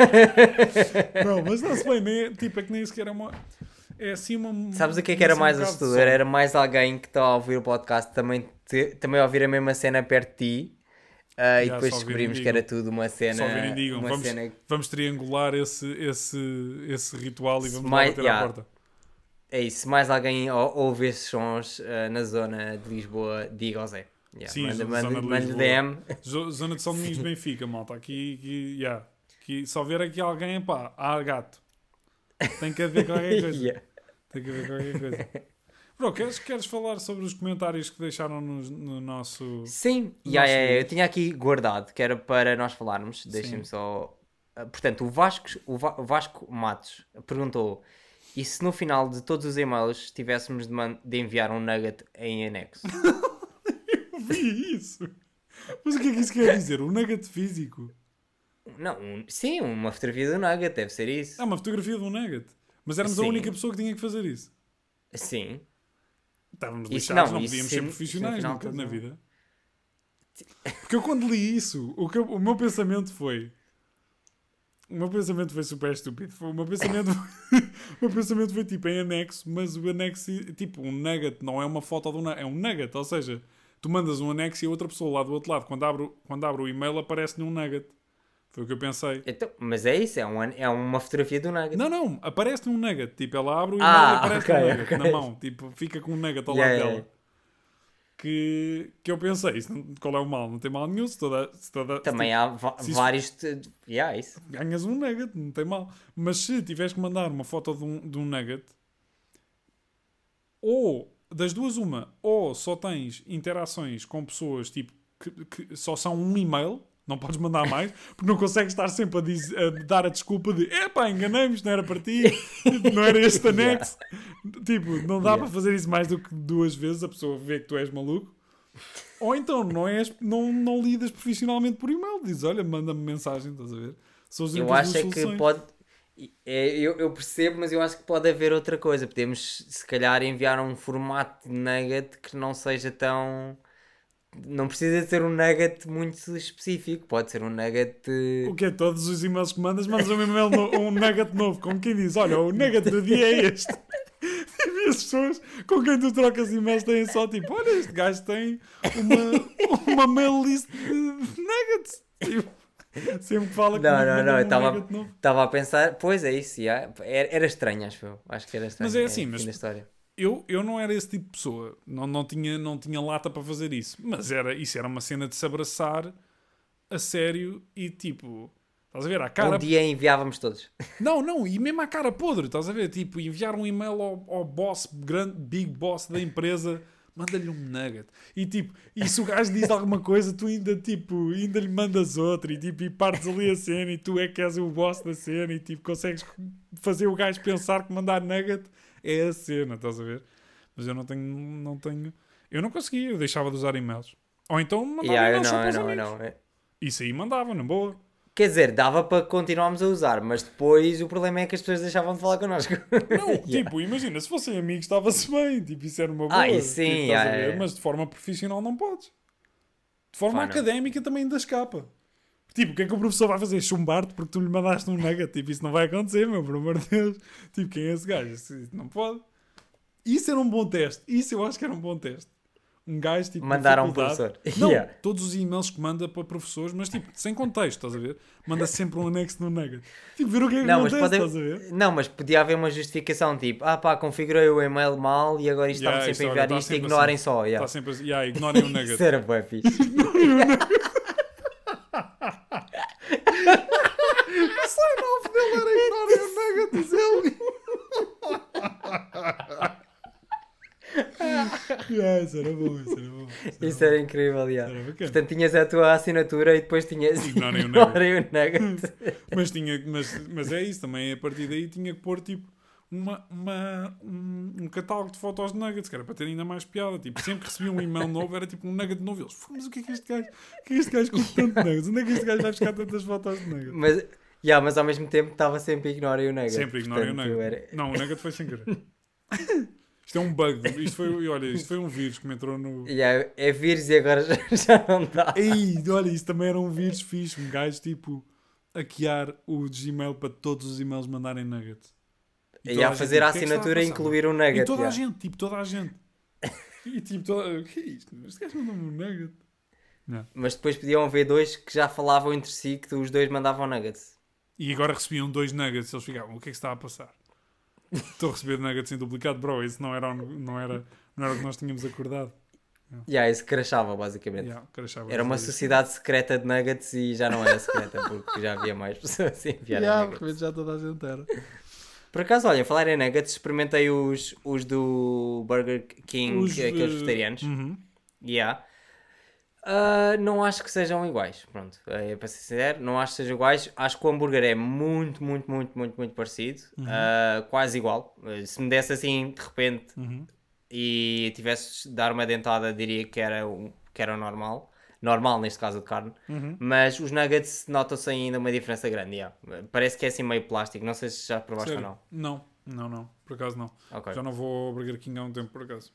Não, mas não se bem, nem, é- tipo, é que nem sequer é uma. É assim uma. Sabes o que é que era assim, mais um assustador? Era mais alguém que está a ouvir o podcast também, te- também a ouvir a mesma cena perto de ti. Ah, e Já, depois descobrimos que era tudo uma cena. Só virem digam, uma vamos, cena vamos triangular esse, esse, esse ritual e vamos Mais- bater yeah. à porta. É isso, se mais alguém ou- ouve esses sons ah, na zona de Lisboa, diga ao Zé. Yeah, Sim, manda, zona manda, de manda. DM. Zo- Zona de São Domingos de Benfica, malta. Aqui, aqui, yeah. aqui, só ver aqui alguém, pá, há gato. Tem que haver qualquer coisa. Yeah. Tem que haver qualquer coisa. Bro, queres, queres falar sobre os comentários que deixaram no, no nosso. Sim, Os yeah, nossos yeah, eu tinha aqui guardado, que era para nós falarmos. Deixem-me só. Ah, Portanto, o Vasco, o Va- o Vasco Matos perguntou: e se no final de todos os e-mails tivéssemos de, de enviar um nugget em anexo? Vi isso! Mas o que é que isso quer dizer? Um nugget físico? Não, um- sim, uma fotografia do nugget, deve ser isso. É uma fotografia de um nugget. Mas éramos a Sim. única pessoa que tinha que fazer isso. Sim. Estávamos lixados, não, não, podíamos ser isso profissionais final nunca na bem. vida. Porque eu quando li isso, o, que eu- o meu pensamento foi. O meu pensamento foi super estúpido. Foi, o, meu pensamento, o meu pensamento foi tipo em anexo, mas o anexo, tipo, um nugget não é uma foto de um nugget, é um nugget. Ou seja, tu mandas um anexo e a outra pessoa lá do outro lado, quando abre, quando abre o e-mail, aparece-lhe um nugget. Foi o que eu pensei. Então, mas é isso, é, um, é uma fotografia do nugget. Não, não, aparece um nugget. Tipo, ela abre Ah, e aparece ok, um nugget ok. na mão. Tipo, fica com um nugget ao Yeah, lado yeah, dela. Que, que eu pensei, isso qual é o mal? Não tem mal nenhum se toda. Se toda se Também há va- se vários. te- Yeah, isso. ganhas um nugget, não tem mal. Mas se tiveres que mandar uma foto de um, de um nugget, ou das duas, uma, ou só tens interações com pessoas tipo que, que só são um e-mail, não podes mandar mais, porque não consegues estar sempre a, diz- a dar a desculpa de epá, enganei-me, isto não era para ti, não era este anexo. Tipo, não dá Yeah. para fazer isso mais do que duas vezes, a pessoa vê que tu és maluco. Ou então não, és, não, não lidas profissionalmente por e-mail, dizes, olha, manda-me mensagem, estás a ver? São as Eu acho é que pode. é, eu, eu percebo, mas eu acho que pode haver outra coisa. Podemos, se calhar, enviar um formato de nugget que não seja tão. Não precisa ser um nugget muito específico. Pode ser um nugget. O que é? Todos os e-mails que mandas, mandas um e-mail, no, um nugget novo, como quem diz, olha, o nugget do dia é este. E as pessoas com quem tu trocas e-mails têm só tipo, olha, este gajo tem uma, uma mail list de nuggets. Tipo, sempre fala que Não, não, não, um. Estava a pensar, pois é isso, yeah. era, era estranho, acho eu. Acho que era estranho. Mas é assim, o fim mas-. Eu, eu não era esse tipo de pessoa, não, não, tinha, não tinha lata para fazer isso, mas era, isso era uma cena de se abraçar a sério e tipo, estás a ver, a cara Um dia enviávamos todos. Não, não, e mesmo à cara podre, estás a ver? Tipo, enviar um e-mail ao, ao boss, grande, big boss da empresa, manda-lhe um nugget. E tipo, e se o gajo diz alguma coisa, tu ainda, tipo, ainda lhe mandas outra e tipo, e partes ali a cena e tu é que és o boss da cena e tipo, consegues fazer o gajo pensar que mandar nugget é a cena, estás a ver? Mas eu não tenho, não tenho, eu não conseguia, eu deixava de usar e-mails. Ou então mandava Yeah, e-mails não, não, amigos. não. é- Isso aí mandava, na boa. Quer dizer, dava para continuarmos a usar, mas depois o problema é que as pessoas deixavam de falar connosco. Não, Yeah. tipo, imagina, se fossem amigos estava-se bem, tipo, isso era uma boa. Ah, isso sim, tipo, yeah, yeah. mas de forma profissional não podes. De forma académica também ainda escapa. Tipo, o que é que o professor vai fazer? Chumbar-te porque tu lhe mandaste um nugget? Tipo, isso não vai acontecer, meu, por amor de Deus. Tipo, quem é esse gajo? Isso não pode. Isso era um bom teste. Isso eu acho que era um bom teste. um gajo tipo. Mandar a um professor. Não, Yeah. todos os e-mails que manda para professores, mas tipo, sem contexto, estás a ver? Manda sempre um anexo no Nugget. Tipo, ver o que é que Não, mas acontece, pode... estás a ver? não, mas podia haver uma justificação tipo, ah pá, configurei o e-mail mal e agora isto Yeah, isto sempre a enviar está isto, ignorem assim. só. Está Yeah. sempre assim. Yeah, ignorem o Nugget. Isso era bué fixe. O sign-off dele era ignorem o Nugget, diz ele. yeah, isso era bom, isso era bom. Isso Isso era incrível, yeah. era bacana. Portanto, tinhas a tua assinatura e depois tinhas Ignorem o nugget. Mas, tinha, mas, mas é isso, também a partir daí tinha que pôr tipo uma, uma, um, um catálogo de fotos de nuggets, que era para ter ainda mais piada. Tipo, sempre que recebia um e-mail novo era tipo um nugget novo. Eles, "Fogo, mas o que é que este gajo, o que é este gajo com tanto nuggets? Onde é que este gajo vai buscar tantas fotos de nuggets? Mas, yeah, mas ao mesmo tempo estava sempre ignorem o nugget. Sempre ignorem o nugget. era- Não, o nugget foi sem querer. Isto é um bug. Isto foi, olha, isto foi um vírus que me entrou no. Yeah, é vírus e agora já, já não dá. Ei, olha, isso também era um vírus fixe. Um gajo tipo hackear o Gmail para todos os e-mails mandarem nuggets. E toda a gente, fazer a "O que é a assinatura e passar?" incluir o E nugget. toda a yeah. gente, tipo, toda a gente. E tipo, toda... o que é isto? Este gajo mandou-me um nugget. Mas depois podiam haver dois que já falavam entre si que os dois mandavam nuggets. E agora recebiam dois nuggets e eles ficavam, o que é que está a passar? Estou a receber nuggets em duplicado, bro, isso não era, o- não era, não era o que nós tínhamos acordado. Yeah, isso crashava basicamente. Yeah, achava Era uma isso. sociedade secreta de nuggets e já não era secreta porque já havia mais pessoas a enviarem Yeah, nuggets. já toda a gente era. Por acaso, olha, falar em nuggets, experimentei os, os do Burger King, Os, que- aqueles vegetarianos. Uhum. Yeah. Ah, não acho que sejam iguais. Pronto, é para ser sincero, não acho que sejam iguais. Acho que o hambúrguer é muito, muito, muito, muito, muito parecido. Ah, quase igual. Eh, Se me desse assim de repente Uhum. e tivesse de dar uma dentada, diria que era, um, que era o normal. Normal, neste caso de carne. Uhum. Mas os nuggets nota-se ainda uma diferença grande. yeah. Parece que é assim meio plástico. Não sei se já provaste Sério? ou não. Não, não, não. Por acaso não. Ok. Já não vou ao Burger King há um tempo, por acaso.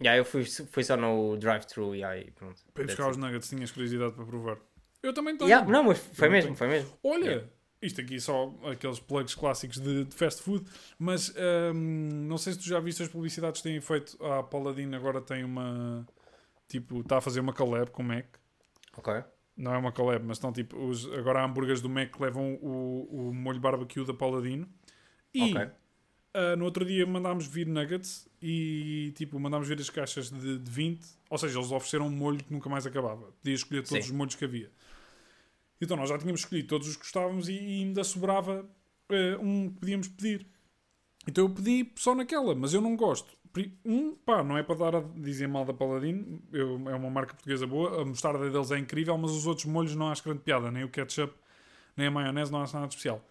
Yeah, eu fui, fui só no drive-thru e aí pronto. Para ir buscar os nuggets, tinhas curiosidade para provar. Eu também tenho. Yeah, não, mas foi Eu mesmo, foi mesmo. Olha, Yeah. isto aqui só aqueles plugs clássicos de, de fast food, mas hum, não sei se tu já viste as publicidades que têm feito. A Paladino agora tem uma. Tipo, está a fazer uma collab com o Mac. Ok. Não é uma collab, mas estão tipo. Os, agora há hambúrgueres do Mac que levam o, o molho barbecue da Paladino. E Ok. Ah, no outro dia mandámos vir nuggets e tipo, mandámos vir as caixas de, de 20. Ou seja, eles ofereceram um molho que nunca mais acabava. Podia escolher todos Sim. os molhos que havia. Então nós já tínhamos escolhido todos os que gostávamos e, e ainda sobrava eh, um que podíamos pedir. Então eu pedi só naquela, mas eu não gosto. Um, pá, não é para dar a dizer mal da Paladino, eu, é uma marca portuguesa boa, a mostarda deles é incrível, mas os outros molhos não acho grande piada, nem o ketchup, nem a maionese, não acho nada especial.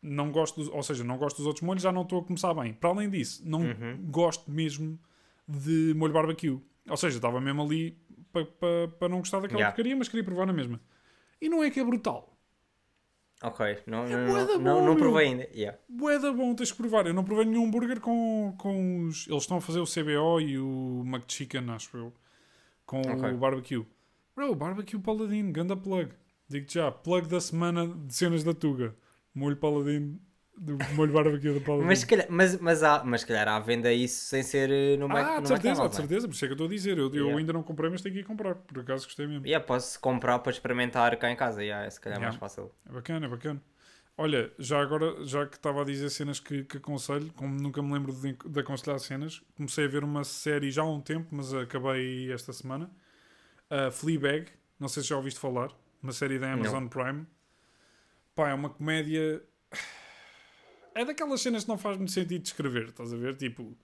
Não gosto, dos- ou seja, não gosto dos outros molhos, já não estou a começar bem. Para além disso, não gosto mesmo de molho barbecue. Ou seja, estava mesmo ali para pa, pa não gostar daquela Yeah. porcaria, mas queria provar na mesma. E não é que é brutal. Ok. Não, É não, não, não, bom, não meu. provei ainda. Yeah. Bué da bom, tens que provar. Eu não provei nenhum hambúrguer com, com os... Eles estão a fazer o CBO e o McChicken, acho eu. Com Ok. o barbecue. Bro, barbecue paladino, ganda plug. Digo-te já, plug da semana de cenas da Tuga. Molho paladino, do molho barbecue da paladino. Mas, se calhar, mas, mas, há, mas calhar há venda isso sem ser eh, no, Mac, ah, no de certeza, de não é? certeza. Por isso é que eu estou a dizer. Eu, eu Yeah. ainda não comprei, mas tenho que ir comprar. Por acaso gostei mesmo. Yeah, posso comprar para experimentar cá em casa. Yeah, é se calhar Yeah. mais fácil. É bacana, é bacana. Olha, já agora, já que estava a dizer cenas que, que aconselho, como nunca me lembro de, de aconselhar cenas, comecei a ver uma série já há um tempo, mas acabei esta semana. Uh, Fleabag, não sei se já ouviste falar, uma série da Amazon Prime. Pá, é uma comédia. É daquelas cenas que não faz muito sentido descrever, estás a ver? Tipo,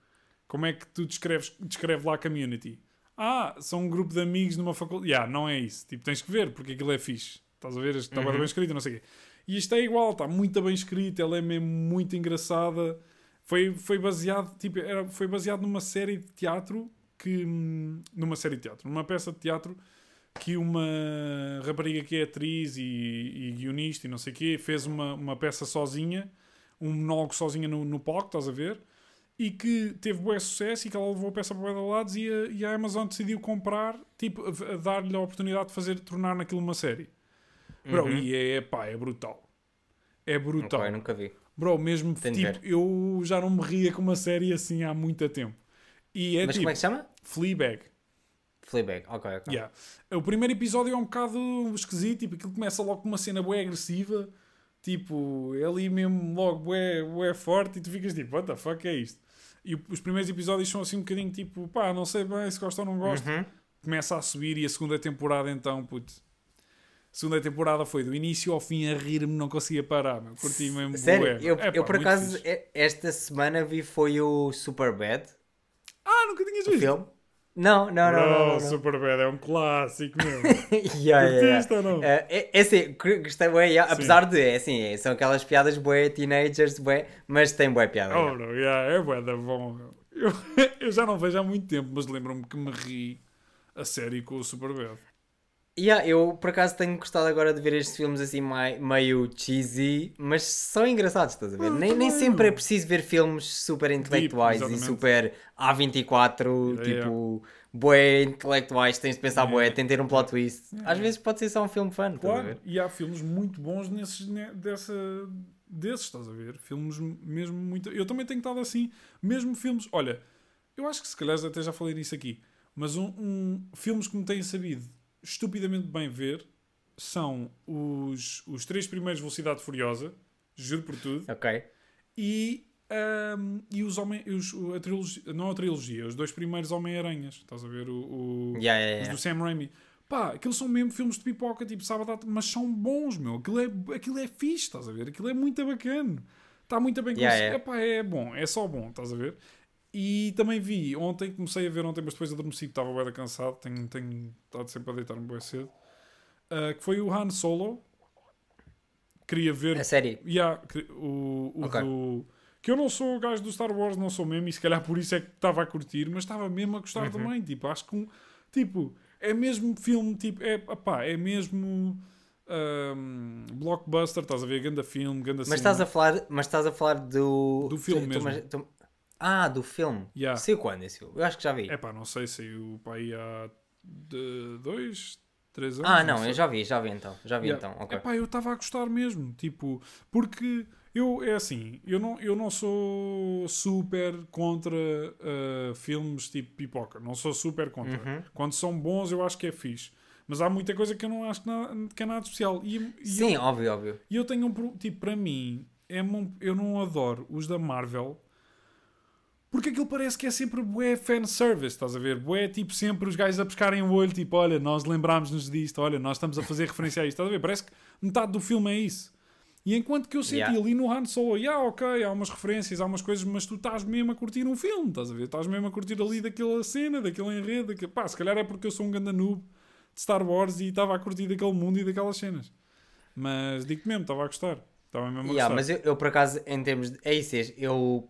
como é que tu descreves, descreve lá a community? Ah, são um grupo de amigos numa faculdade. Yeah, não é isso. Tipo, tens que ver, porque aquilo é fixe. Estás a ver? Está Uhum. bem escrito, não sei o quê. E isto é igual, está muito bem escrito, ela é mesmo muito engraçada. Foi, foi baseado, tipo, era, foi baseado numa série de teatro que. hum, Numa série de teatro, numa peça de teatro que uma rapariga que é atriz e, e guionista e não sei o quê fez uma, uma peça sozinha, um monólogo sozinha no, no palco, estás a ver? E que teve bom sucesso e que ela levou a peça para o lados e a, e a Amazon decidiu comprar, tipo, dar-lhe a oportunidade de fazer, tornar naquilo uma série. Bro, Uhum. e é, pá, é brutal. É brutal. Ok, nunca vi. Bro, mesmo, Tenho tipo, eu já não me ria com uma série assim há muito tempo. E é mas tipo, como é que se chama? Fleabag. Fleabag, ok, ok. Yeah. O primeiro episódio é um bocado esquisito, tipo, aquilo começa logo com uma cena bué agressiva, tipo, é ali mesmo logo bué, bué forte e tu ficas tipo, what the fuck é isto? E os primeiros episódios são assim um bocadinho tipo, pá, não sei bem se gosto ou não gosto. Uhum. Começa a subir e a segunda temporada então, putz. A segunda temporada foi do início ao fim a rir-me, não conseguia parar, meu. Curti mesmo Sério, eu, Epá, eu por muito acaso, fixe. esta semana vi foi o Superbad, Ah, nunca tinhas o visto? filme. Não, não, não, não. não, não. Superbad é um clássico, meu. Yeah, yeah, ou não? É, é, é assim, gostei bué, apesar de, é assim, é, são aquelas piadas bué, teenagers, bué, mas tem bué piada. Oh, bro, yeah, é bué da bom. Eu, eu já não vejo há muito tempo, mas lembro-me que me ri a série com o Superbad. Yeah, eu por acaso tenho gostado agora de ver estes filmes assim meio cheesy, mas são engraçados, estás a ver? Nem, nem sempre é preciso ver filmes super intelectuais e exatamente. super A24, Yeah, tipo, bué intelectuais, tens de pensar Yeah. bué, tem de ter um plot twist. Yeah. Às vezes pode ser só um filme fun, a Claro, e há filmes muito bons nesses, ne- dessa, desses, estás a ver? Filmes mesmo muito. Eu também tenho estado assim, mesmo filmes. Olha, eu acho que se calhar até já falei nisso aqui, mas um, um- filmes que me têm sabido estupidamente bem ver são os, os três primeiros Velocidade Furiosa, juro por tudo, Ok. e, ahm, e os homem, os, a trilogia, não a trilogia, os dois primeiros Homem-Aranhas, estás a ver? O, o- Yeah, yeah, os yeah. do Sam Raimi. Pá, aqueles são mesmo filmes de pipoca, tipo sábado, mas são bons, meu. Aquilo é, aquilo é fixe, estás a ver? Aquilo é muito bacana. Está muito bem conseguido. yeah. Epá, é bom, é só bom, estás a ver? E também vi, ontem, comecei a ver ontem, mas depois adormeci, estava bem cansado, tenho, tenho estado sempre a deitar-me bem cedo. Ah, que foi o Han Solo. Queria ver A série. Yeah, que- o, o Ok. do. Que eu não sou o gajo do Star Wars, não sou mesmo, e se calhar por isso é que estava a curtir, mas estava mesmo a gostar Uhum. também. Tipo, acho que um, tipo, é mesmo filme, tipo, é, opá, é mesmo ahm, blockbuster, estás a ver? Ganda filme, ganda Mas estás a falar, mas estás a falar do... Do filme tu- tu- mesmo. mas- tu- Ah, do filme. Yeah. Sei quando esse filme. Eu acho que já vi. É pá, não sei, saiu para aí há de, dois, três anos. ah, não, sei. eu já vi, já vi então. Já vi Yeah. então, ok. Epá, eu estava a gostar mesmo, tipo, porque eu, é assim, eu não, eu não sou super contra uh, filmes tipo pipoca, não sou super contra. Uhum. Quando são bons eu acho que é fixe, mas há muita coisa que eu não acho que, na- que é nada especial. E, e Sim, eu, óbvio, óbvio. e eu tenho um, tipo, para mim, é eu não adoro os da Marvel, porque aquilo parece que é sempre bué fanservice, estás a ver? Bué, tipo, sempre os gajos a pescarem o olho, tipo, olha, nós lembrámos-nos disto, olha, nós estamos a fazer referência a isto, estás a ver? Parece que metade do filme é isso. E enquanto que eu senti Yeah. ali no Han Solo, yeah, ok, há umas referências, há umas coisas, mas tu estás mesmo a curtir um filme, estás a ver? Estás mesmo a curtir ali daquela cena, daquele enredo, daquele... pá, se calhar é porque eu sou um ganda noob de Star Wars e estava a curtir daquele mundo e daquelas cenas. Mas digo-te mesmo, estava a gostar. Estava mesmo a Yeah, gostar. mas eu, eu, por acaso, em termos de. É isso, é, eu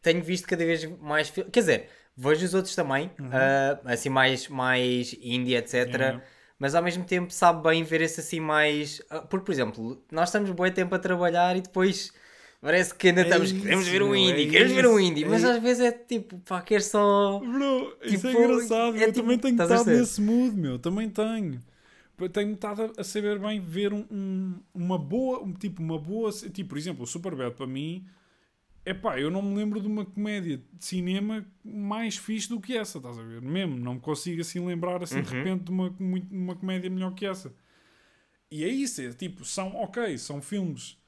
tenho visto cada vez mais. Quer dizer, vejo os outros também, ah, assim, mais, mais indie, etc. Uhum. Yeah. Mas ao mesmo tempo sabe bem ver esse assim mais. ah, Porque, por exemplo, nós estamos bom tempo a trabalhar e depois. Parece que ainda É estamos. isso, queremos ver um indie, é queremos ver um isso, indie. é Mas isso. às vezes é tipo, pá, quero só. Bro, isso é Tipo, engraçado. é eu tipo- também tenho estado nesse mood, meu. Também tenho. Tenho estado a saber bem ver um, um- uma boa, um, tipo, uma boa, tipo, por exemplo, o Superbad para mim, é pá, eu não me lembro de uma comédia de cinema mais fixe do que essa, estás a ver? Mesmo, não me consigo assim lembrar assim de Uhum. repente de uma, uma comédia melhor que essa. E é isso, é tipo, são, ok, são filmes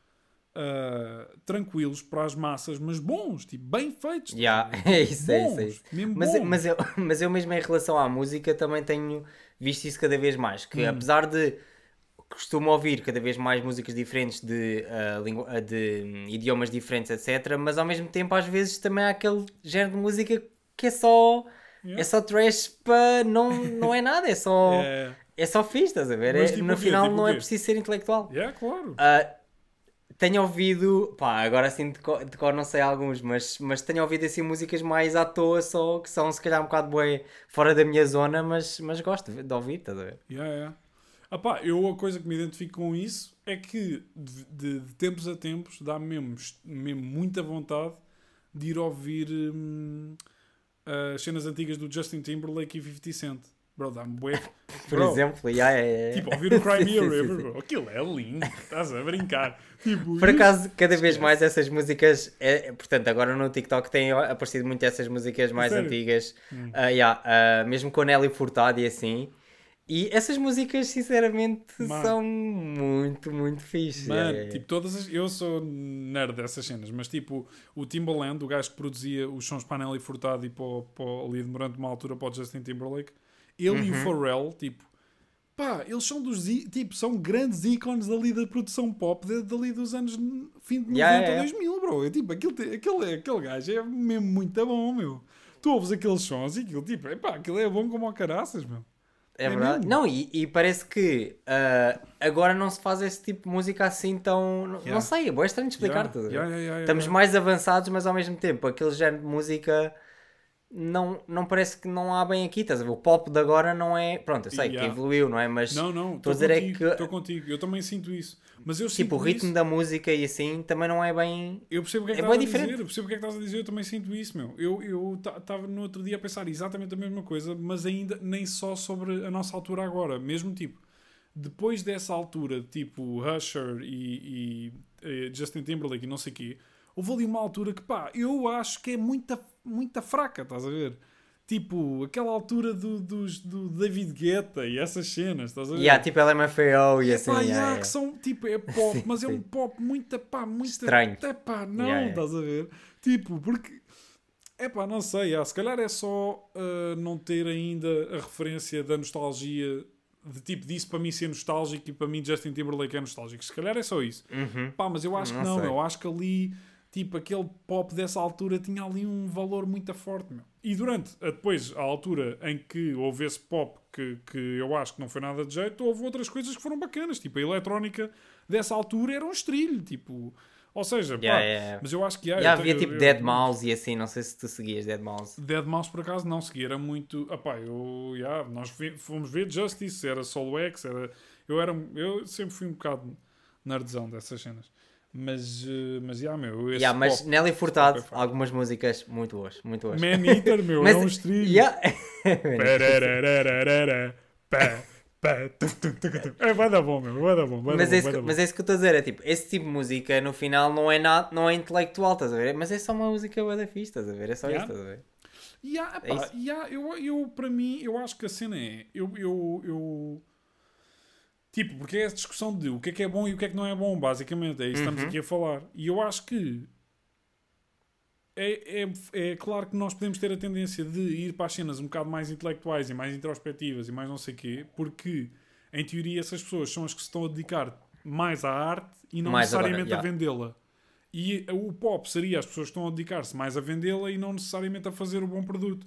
ah, tranquilos para as massas, mas bons, tipo, bem feitos. Yeah, é isso, é isso, é Bons, isso. mesmo Mas, bons. mas, eu, mas eu mesmo em relação à música também tenho visto isso cada vez mais. Hum. Que apesar de costumo ouvir cada vez mais músicas diferentes de, ah, de hum, idiomas diferentes, etc. Mas ao mesmo tempo às vezes também há aquele género de música que é só. Yeah. É só trash para não, não é nada, é só, É, é só fixe, estás a ver? Mas É- tipo no final Tipo não é preciso ser intelectual. é claro. Ah, tenho ouvido, pá, agora assim de cor, de cor não sei alguns, mas, mas tenho ouvido assim músicas mais à toa só, que são se calhar um bocado bué fora da minha zona, mas, mas gosto de, de ouvir, estás a ver? Yeah, yeah. Ah pá, eu a coisa que me identifico com isso é que de, de- de tempos a tempos dá-me mesmo, mesmo muita vontade de ir ouvir hum, as cenas antigas do Justin Timberlake e 50 Cent. Bro, dá-me bué. Por Bro, exemplo, yeah, é. Tipo, ouvir o Cry Me a River, bro. Aquilo é lindo. Estás a brincar. Tipo, Por acaso, cada vez mais essas músicas, é, portanto, agora no TikTok têm aparecido muito essas músicas mais sério? antigas, Hum. Ah, yeah, ah, mesmo com Nelly Furtado e assim. E essas músicas, sinceramente, Mano. são muito, muito fixe. Mano, Yeah, yeah, tipo, todas as... Eu sou nerd dessas cenas, mas tipo, o Timbaland, o gajo que produzia os sons para a Nelly Furtado e para, ali durante uma altura para o Justin Timberlake, ele e o Uhum. Pharrell, tipo, pá, eles são dos, tipo, são grandes ícones ali da produção pop, de, dali dos anos fim de 90, Yeah, yeah, yeah. 2000, bro. É, tipo, aquele, aquele, aquele gajo é mesmo muito bom, meu. Tu ouves aqueles sons e aquilo, tipo, epá, aquilo é bom como ao caraças, meu. É É verdade. mesmo? Não, e, e parece que ah, agora não se faz esse tipo de música assim tão. não- Yeah. Não sei, é bom estranho de explicar Yeah, tudo. yeah, Estamos mais avançados, mas ao mesmo tempo, aquele género de música não, não parece que não há bem aqui. Estás a ver? O pop de agora não é. Pronto, eu sei Yeah. que evoluiu, não é? Mas Não, não, estou estou a dizer é contigo, que estou contigo. Eu também sinto isso. Mas eu tipo, o ritmo isso. da música e assim também não é bem. Eu percebo o que é que é estás a diferente. dizer. Eu percebo o que é que estás a dizer. Eu também sinto isso, meu. Eu estava no outro dia a pensar exatamente a mesma coisa, mas ainda nem só sobre a nossa altura agora. Mesmo tipo, depois dessa altura, tipo Usher e, e, eh, Justin Timberlake e não sei o quê, houve ali uma altura que pá, eu acho que é muita, muita fraca, estás a ver? Tipo, aquela altura do, dos, do David Guetta e essas cenas, estás a ver? Yeah, tipo LMFAO e assim. Pá, yeah, yeah, que são tipo, é pop, Sim, mas é um sim. pop muito, pá, muito Estranho. É pá, não, Yeah, estás a ver? Tipo, porque é pá, não sei, ah, se calhar é só ah, não ter ainda a referência da nostalgia de tipo disso para mim ser nostálgico e para mim Justin Timberlake é nostálgico. Se calhar é só isso. Uhum. Pá, mas eu acho Não que não, sei. eu acho que ali, tipo, aquele pop dessa altura tinha ali um valor muito forte, meu. E durante, a- depois, a altura em que houve esse pop que, que eu acho que não foi nada de jeito, houve outras coisas que foram bacanas, tipo, a eletrónica dessa altura era um estrilho, tipo, ou seja, pá, Yeah, yeah, yeah. mas eu acho que eu havia tipo eu- Dead Mouse e assim, não sei se tu seguias Dead Mouse. Dead Mouse por acaso não seguia, era muito. Apá, eu. Yeah, nós fomos ver Justice, era Solo X, era. Eu, era, eu sempre fui um bocado nerdzão dessas cenas. Mas, eh, mas yeah, meu. Esse Yeah, mas pop, Nelly Furtado, pop é algumas músicas muito boas, muito boas. Man Eater, meu, Mas- é um estrilho. Yeah. É, vai dar bom, meu, vai dar bom. Vai mas, dar é bom, isso que, dar bom. mas é isso que eu estou a dizer, é tipo, esse tipo de música no final não é nada, não é intelectual, estás a ver? Mas é só uma música boa da fixe, estás a ver? É só Yeah. isso, estás a ver? Yeah, É isso. yeah, eu, eu, para mim, eu acho que a cena é. Eu, eu, eu- Tipo, porque é essa discussão de o que é que é bom e o que é que não é bom, basicamente. É isso que estamos Uhum. aqui a falar. E eu acho que. É, é, é claro que nós podemos ter a tendência de ir para as cenas um bocado mais intelectuais e mais introspectivas e mais não sei o quê, porque em teoria essas pessoas são as que se estão a dedicar mais à arte e não Mais agora, necessariamente a yeah. vendê-la. E o pop seria as pessoas que estão a dedicar-se mais a vendê-la e não necessariamente a fazer o bom produto.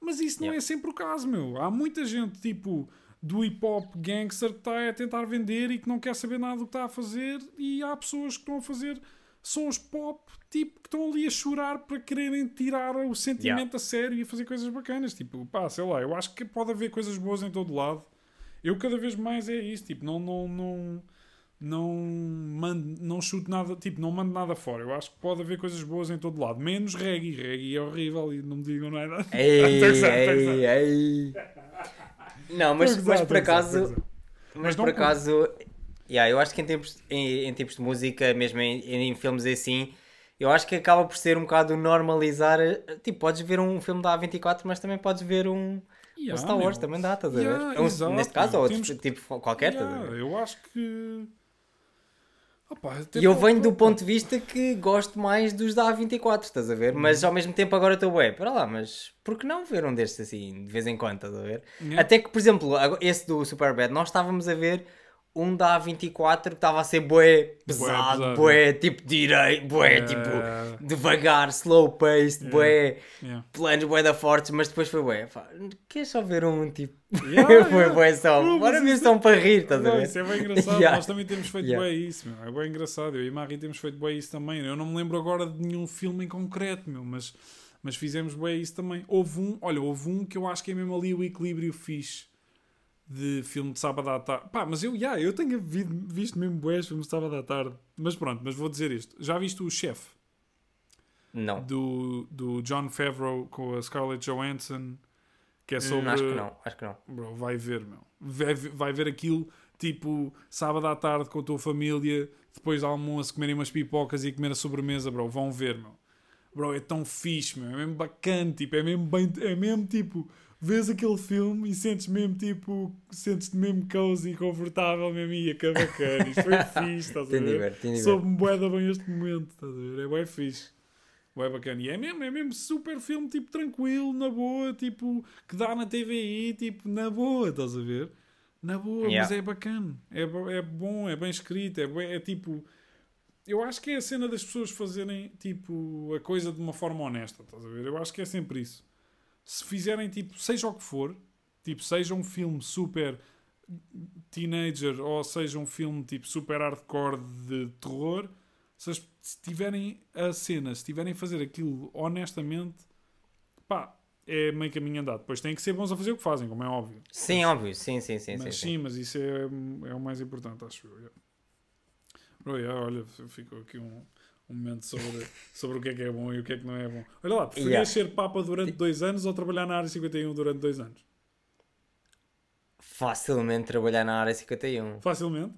Mas isso não Yeah. é sempre o caso, meu. Há muita gente, tipo, do hip hop gangster que está a tentar vender e que não quer saber nada do que está a fazer, e há pessoas que estão a fazer sons pop, tipo, que estão ali a chorar para quererem tirar o sentimento a sério e a fazer coisas bacanas. Tipo, pá, sei lá, eu acho que pode haver coisas boas em todo lado. Eu cada vez mais é isso, tipo, não, não, não, não, mando, não chuto nada, tipo, não mando nada fora. Eu acho que pode haver coisas boas em todo lado, menos reggae. Reggae é horrível e não me digam nada. Ei, ei, ei. Não, mas, mas por acaso, gozar. mas por acaso, yeah, eu acho que em tempos, em, em tipos de música, mesmo em, em filmes assim, eu acho que acaba por ser um bocado normalizar. Tipo, podes ver um filme da A24, mas também podes ver um, um Yeah, Star Wars, meu. também dá, estás a Yeah, ver? Um- exato, neste caso, ou outro Temos- tipo qualquer, Yeah, eu acho que. Opa, até E eu venho do ponto de vista que gosto mais dos da A24, estás a ver? Mas Uhum. ao mesmo tempo agora estou bem, para lá, mas por que não ver um destes assim, de vez em quando, estás a ver? Até que, por exemplo, esse do Superbad, nós estávamos a ver um da A24 que estava a ser bué pesado, pesado, bué, tipo direito, bué, Yeah. tipo devagar, slow paced, bué, Yeah. planos bué da fortes, mas depois foi bué, pá, queres só ver um tipo, Yeah, foi yeah. bué só, Bro, bora ver só um para rir, estás a Não, ver? isso é bem engraçado. Yeah. Nós também temos feito Yeah. bem isso, meu. É bem engraçado. Eu e Marri temos feito bem isso também. Eu não me lembro agora de nenhum filme em concreto, meu, mas, mas fizemos bem isso também. Houve um, olha, houve um que eu acho que é mesmo ali o equilíbrio fixe de filme de sábado à tarde. Pá, mas eu, yeah, eu tenho vi- visto mesmo bués filmes de sábado à tarde. Mas pronto, mas vou dizer isto. Já viste o Chef Não. do, do John Favreau com a Scarlett Johansson? Que é Hum, sobre. acho que não, acho que não. Bro, vai ver, meu. Vai, vai ver aquilo, tipo, sábado à tarde com a tua família, depois do almoço, comerem umas pipocas e comer a sobremesa, bro. Vão ver, meu. Bro, é tão fixe, meu. É mesmo bacana, tipo, é mesmo bem. É mesmo tipo. Vês aquele filme e sentes mesmo tipo. Sentes-te mesmo cozy e confortável mesmo. Ia, que bacana. Isto foi fixe, estás a ver? bem, bem. Soube-me bué da bem este momento, estás a ver? É bem fixe. Bué bacana. E é mesmo, é mesmo super filme, tipo, tranquilo, na boa, tipo, que dá na TVI, tipo, na boa, estás a ver? Na boa, Yeah. mas é bacana. É, é bom, é bem escrito, é, é tipo... Eu acho que é a cena das pessoas fazerem, tipo, a coisa de uma forma honesta, estás a ver? Eu acho que é sempre isso. Se fizerem, tipo, seja o que for, tipo, seja um filme super teenager ou seja um filme tipo super hardcore de terror, se, tiverem a cena, se tiverem a fazer aquilo honestamente, pá, é meio caminho andado. Depois têm que ser bons a fazer o que fazem, como é óbvio. Sim, óbvio, sim, sim, sim. mas sim, sim, mas isso é, é o mais importante, acho eu. yeah. Bro, yeah, olha, ficou aqui um, um momento sobre, sobre o que é que é bom e o que é que não é bom. Olha lá, preferias Yeah. ser Papa durante dois anos ou trabalhar na área 51 durante dois anos? Facilmente trabalhar na área 51. Facilmente.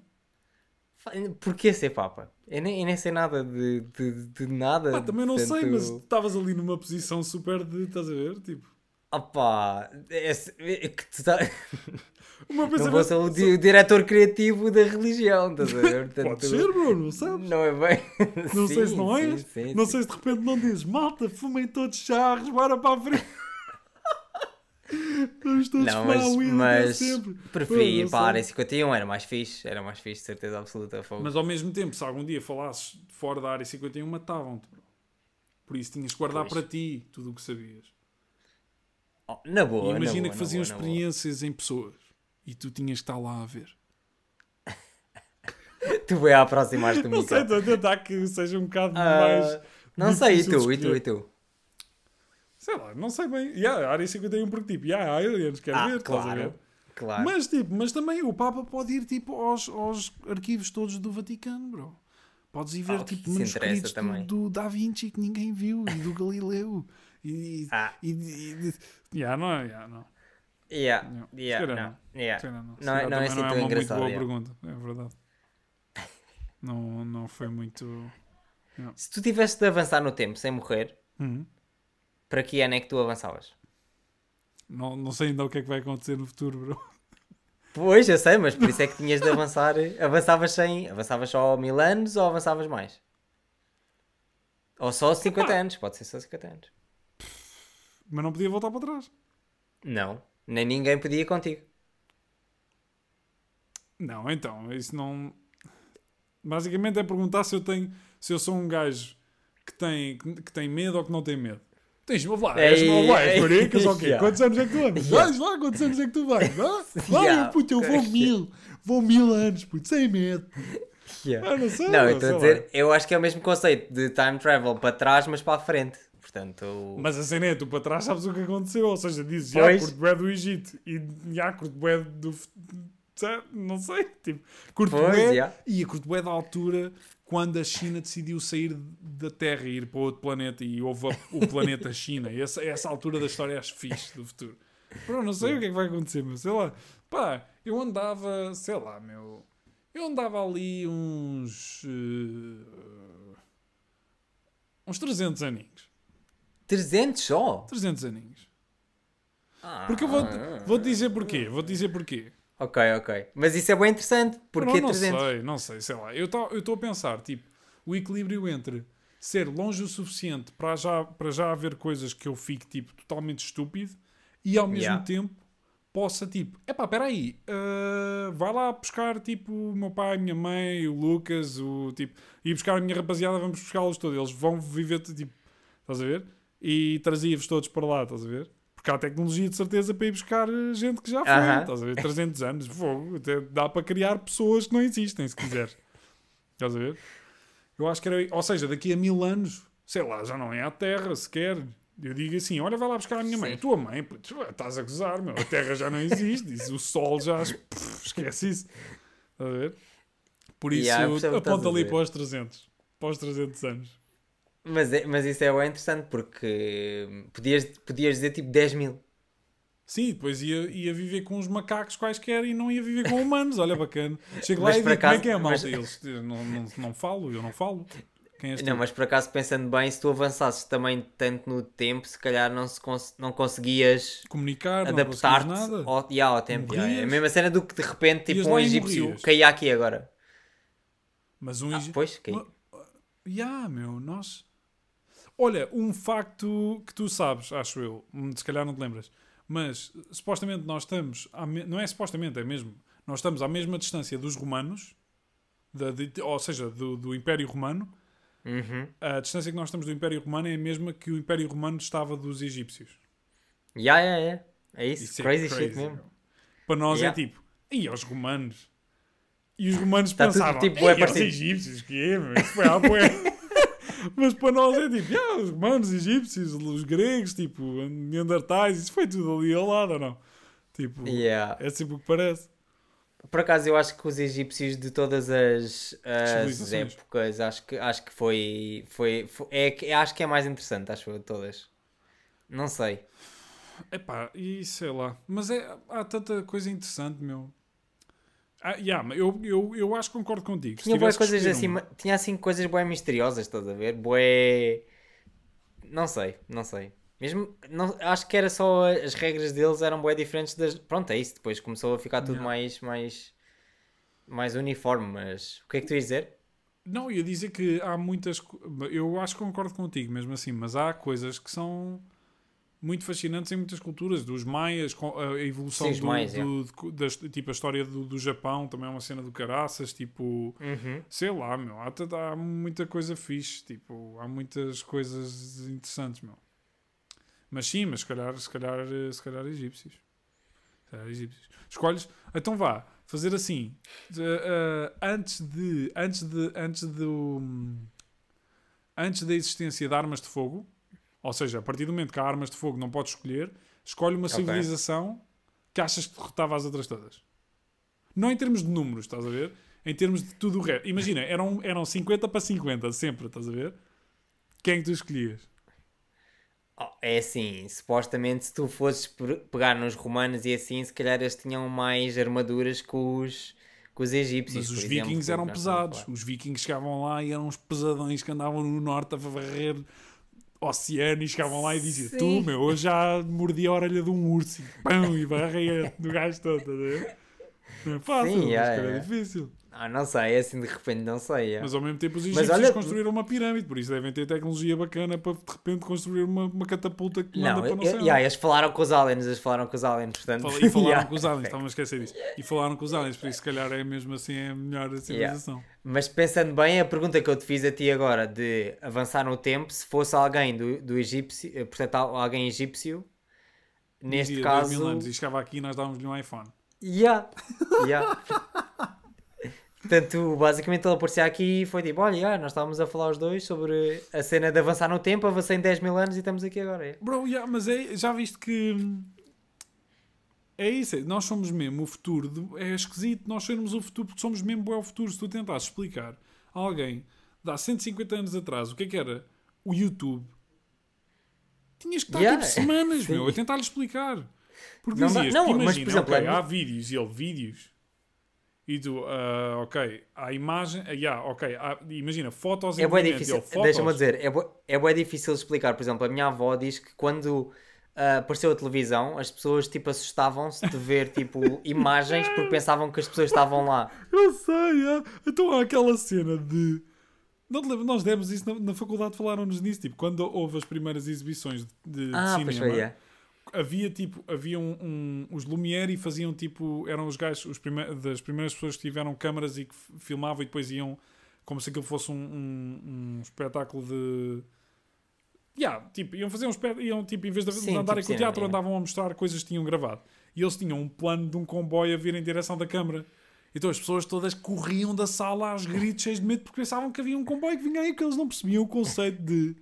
Fa- Porquê ser Papa? Eu nem, eu nem sei nada de, de, de nada. Pá, também não sei, mas estavas ali numa posição super de. Estás a ver? Tipo. Opa, esse- é que tu tá- não vou ser o, di- o diretor criativo da religião, estás a ver? Portanto, Pode ser, bro, não sabes? Não é bem. Não sei se Sim, não sim, és. sim, não sim. sei se de repente não dizes, malta, fumem todos charros, bora para a frente. Vamos todos Não, mas, weed até mas sempre. preferi ir para a área 51, era mais fixe, era mais fixe, certeza absoluta. Fogo. Mas ao mesmo tempo, se algum dia falasses fora da área 51, matavam-te, bro. Por isso tinhas que guardar Pois. para ti tudo o que sabias. Oh, na E boa, na imagina boa, que na faziam boa, na experiências em pessoas e tu tinhas que estar lá a ver. Tu vai aproximar-te do Não sei, estou a tentar que seja um bocado Ah, mais. não sei, e tu, e tu, e tu? Sei lá, não sei bem. Yeah, a área 51 porque tipo, yeah, aliens, quero Ah, ver, estás a ver? claro, claro. Mas tipo, mas também o Papa pode ir tipo aos, aos arquivos todos do Vaticano, bro. Podes ir ver Ah, tipo manuscritos do, do Da Vinci que ninguém viu e do Galileu. E, Ah. e, e yeah, não, é, yeah, não. Yeah, Não, yeah, calhar não, yeah. Não. Não é- não é assim não é tão uma muito engraçado, boa pergunta, é verdade. Não, não foi muito. Se tu tivesse de avançar no tempo sem morrer, Uhum. para que ano é que tu avançavas? Não, não sei ainda o que é que vai acontecer no futuro, bro. Pois, eu sei, mas por isso é que tinhas de avançar. Avançavas sem. Avançavas só mil anos ou avançavas mais? Ou só 50 anos, pode ser só 50 anos. Mas não podia voltar para trás. Não, nem ninguém podia contigo. Não, então, isso não. Basicamente é perguntar se eu tenho. Se eu sou um gajo que tem, que tem medo ou que não tem medo. Tens, vou lá, és Ei, novo, és maricas ou quê? Quantos anos é que tu andas? Vais lá, quantos anos é que tu vais? Vá, vai, puto, eu vou mil. Vou mil anos, puto, sem medo. Yeah. Ah, não sei. Não, meu, eu estou a sei lá. dizer, eu acho que é o mesmo conceito de time travel para trás, mas para a frente. Portanto, Mas a cena é, tu para trás sabes o que aconteceu. Ou seja, dizes, já, Pois. curto bué do Egito. E já, curto bué do... sei- Não sei, tipo... Curto Pois, bué... já. E a curto bué da altura quando a China decidiu sair da Terra e ir para outro planeta e houve a- o planeta China. E essa, essa altura da história acho fixe do futuro. Bro, não sei o que é que vai acontecer, meu. Sei lá. Pá, eu andava, sei lá, meu... Eu andava ali uns... eh, uns 300 aninhos. 300 só? 300 aninhos. Ah, Porque eu vou-te vou dizer porquê. Vou-te dizer porquê. Ok, ok. Mas isso é bem interessante. Porque não, não 300? sei, não sei, sei lá. Eu estou a pensar, tipo, o equilíbrio entre ser longe o suficiente para já, para já haver coisas que eu fique, tipo, totalmente estúpido e ao mesmo Yeah. tempo possa, tipo, epá, espera aí, ah, vai lá buscar, tipo, o meu pai, a minha mãe, o Lucas, o, tipo, ir buscar a minha rapaziada, vamos buscá-los todos. Eles vão viver, tipo, estás a ver? E trazia-vos todos para lá, estás a ver? Porque há tecnologia de certeza para ir buscar eh, gente que já foi, Aham. estás a ver? 300 anos, fogo, até dá para criar pessoas que não existem, se quiser. Estás a ver? Eu acho que era, ou seja, daqui a mil anos, sei lá, já não é a Terra sequer. Eu digo assim: olha, vai lá buscar a minha mãe. Sim. A tua mãe, putz, ué, estás a gozar, meu. A Terra já não existe. Isso, o Sol já. pff, esquece isso. Estás a ver? Por isso, Yeah, aponta ali para os 300. Para os 300 anos. Mas, é- mas isso é bem interessante porque podias, podias dizer tipo 10 mil. Sim, depois ia, ia viver com os macacos quaisquer e não ia viver com humanos. Olha, bacana. Chego lá Mas e digo, como é acaso- que é, malta? mas- Eles, não, não, não falo, eu não falo. Quem és tu? Não, mas por acaso pensando bem, se tu avançasses também tanto no tempo, se calhar não, se cons- não conseguias Comunicar, adaptar-te ao, yeah, ao tempo. yeah. É a mesma cena do que de repente tipo um egípcio caía aqui agora. Mas um Ah, egi- pois, caí. Ma- Ya, meu, nós. Olha, um facto que tu sabes, acho eu, hum, se calhar não te lembras, mas supostamente nós estamos, me- não é supostamente, é mesmo, nós estamos à mesma distância dos romanos, da- de- ou seja, do, do Império Romano. Uhum. A distância que nós estamos do Império Romano é a mesma que o Império Romano estava dos egípcios. Yeah, yeah, yeah. É isso, Isso é crazy, shit crazy, mesmo. Para nós Yeah. é tipo, e aos romanos? E os romanos Tá tudo, pensavam, tipo, tipo, aos parecido." egípcios, que é? Isso foi à. Mas para nós é tipo, "Ya, os romanos, os egípcios, os gregos, tipo, neandertais, isso foi tudo ali ao lado, ou não? Tipo, Yeah. é sempre o que parece. Por acaso eu acho que os egípcios de todas as, as épocas, acho que, acho que foi, foi, foi- é, que- acho que é mais interessante, acho eu, de todas. Não sei. Epá, e sei lá. Mas é, há tanta coisa interessante, meu. Ah, yeah, mas eu, eu, eu acho que concordo contigo. Tinha coisas assim, uma- tinha assim coisas bué misteriosas, estás a ver? Bué... Não sei, não sei. Mesmo, não, acho que era só as regras deles eram bué diferentes das... Pronto, é isso, depois começou a ficar tudo Yeah. mais, mais, mais uniforme, mas... O que é que tu ias dizer? Não, ia dizer que há muitas. Eu acho que concordo contigo, mesmo assim, mas há coisas que são muito fascinantes em muitas culturas. Dos maias, a evolução Sim, do, maias, do- de- das- tipo a história do, do Japão também é uma cena do caraças. Tipo, Uhum. sei lá, meu, há, há muita coisa fixe. Tipo, há muitas coisas interessantes, meu. Mas sim, mas se calhar, se calhar, se calhar egípcios. Se calhar egípcios. Escolhes, então vá, fazer assim. eh, antes de. Antes de. Antes do. Antes da existência de armas de fogo, ou seja, a partir do momento que há armas de fogo não podes escolher, escolhe uma Ok. civilização que achas que derrotava as outras todas. Não em termos de números, estás a ver? Em termos de tudo o resto. Imagina, eram, eram 50 para 50, sempre, estás a ver? Quem é que tu escolhias? Oh, é assim, supostamente se tu fosses pe- pegar nos romanos e assim, se calhar eles tinham mais armaduras que os, que os egípcios. Mas os exemplo, vikings eram pesados. Os vikings chegavam lá e eram uns pesadões que andavam no norte a varrer oceano e chegavam lá e diziam: Sim. Tu, meu, hoje já mordi a orelha de um urso e pão, e varrei do gajo todo, estás a ver? Não é fácil, Sim, é yeah. difícil. Ah, não sei, é assim de repente, não sei. é. Mas ao mesmo tempo os egípcios olha- construíram uma pirâmide, por isso devem ter tecnologia bacana para de repente construir uma, uma catapulta que manda Não, para não sei yeah, eles falaram com os aliens, eles falaram com os aliens, portanto. E falaram yeah. com os aliens, estava a esquecer disso. E falaram com os aliens, por isso se calhar é mesmo assim é a melhor civilização. Mas pensando bem, a pergunta que eu te fiz a ti agora de avançar no tempo, se fosse alguém do, do egípcio, eh, portanto, al- alguém egípcio, neste Dizia 10 mil caso. anos e chegava aqui e nós dávamos-lhe um iPhone. Yeah. Yeah. Portanto, basicamente ele aparecia aqui e foi tipo: Olha, nós estávamos a falar os dois sobre a cena de avançar no tempo, avancei em 10 mil anos e estamos aqui agora. é. Bro, yeah, mas é, já viste que. É isso, é, nós somos mesmo o futuro. do- é esquisito, nós somos o futuro porque somos mesmo é o futuro. Se tu tentasses explicar a alguém de há 150 anos atrás o que é que era o YouTube, tinhas que estar Yeah. tipo semanas, meu, a tentar-lhe explicar. Porque Não dizias, não, porque mas, por imagina, exemplo, ok, a mim- há vídeos e ele vídeos. E tu, ah, ok, há imagem, ah, yeah, ok, há- imagina, fotos É bem difícil, deixa-me dizer, é é bem difícil explicar. Por exemplo, a minha avó diz que quando ah, apareceu a televisão, as pessoas tipo assustavam-se de ver tipo imagens porque pensavam que as pessoas estavam lá. Eu sei, é. Então há aquela cena de. Não te lembro, nós demos isso na, na faculdade, falaram-nos nisso. Tipo, quando houve as primeiras exibições de, de Ah, pois cinema, foi, é. Havia tipo, havia um, um- os Lumière e faziam tipo, eram os gajos, os prime das primeiras pessoas que tiveram câmaras e que filmavam e depois iam como se aquilo fosse um, um, um espetáculo de. Yeah, tipo, iam fazer um espetáculo, iam tipo, em vez de Sim, andarem tipo com o teatro, é. andavam a mostrar coisas que tinham gravado. E eles tinham um plano de um comboio a vir em direção da câmara. Então as pessoas todas corriam da sala aos gritos, cheios de medo, porque pensavam que havia um comboio que vinha aí, porque eles não percebiam o conceito de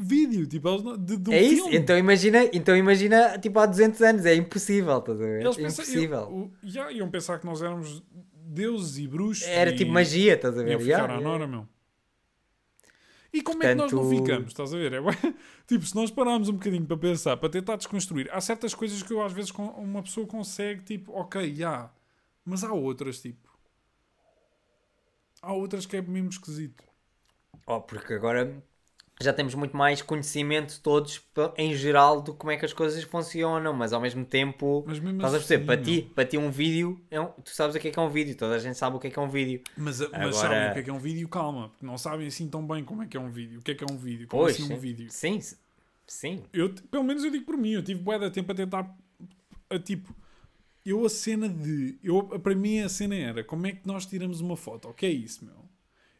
vídeo, tipo, eles não- de, de um É isso? filme. Então imagina, então imagina tipo há 200 anos, é impossível, estás a ver? Eles É pensam- impossível. eu- iam pensar que nós éramos deuses e bruxos. Era e tipo magia, estás a ver? Iam ficar Yeah, à yeah. nora, meu. E como é que nós não Portanto- ficamos? Estás a ver? É, tipo, se nós pararmos um bocadinho para pensar, para tentar desconstruir, há certas coisas que eu às vezes uma pessoa consegue, tipo, ok, já. Mas há outras, tipo. Há outras que é mesmo esquisito. Oh, porque agora já temos muito mais conhecimento todos em geral de como é que as coisas funcionam, mas ao mesmo tempo Mas mesmo estás a perceber, assim, para ti, para ti um vídeo, é um- tu sabes o que é que é um vídeo, toda a gente sabe o que é que é um vídeo. Mas, mas Agora- sabem o que é que é um vídeo? Calma, porque não sabem assim tão bem como é que é um vídeo. O que é que é um vídeo? Como Pois, assim sim. um vídeo? Sim, sim. Eu, pelo menos eu digo por mim, eu tive bué de tempo a tentar, a, tipo, eu a cena de, eu, para mim a cena era, como é que nós tiramos uma foto? O que é isso, meu?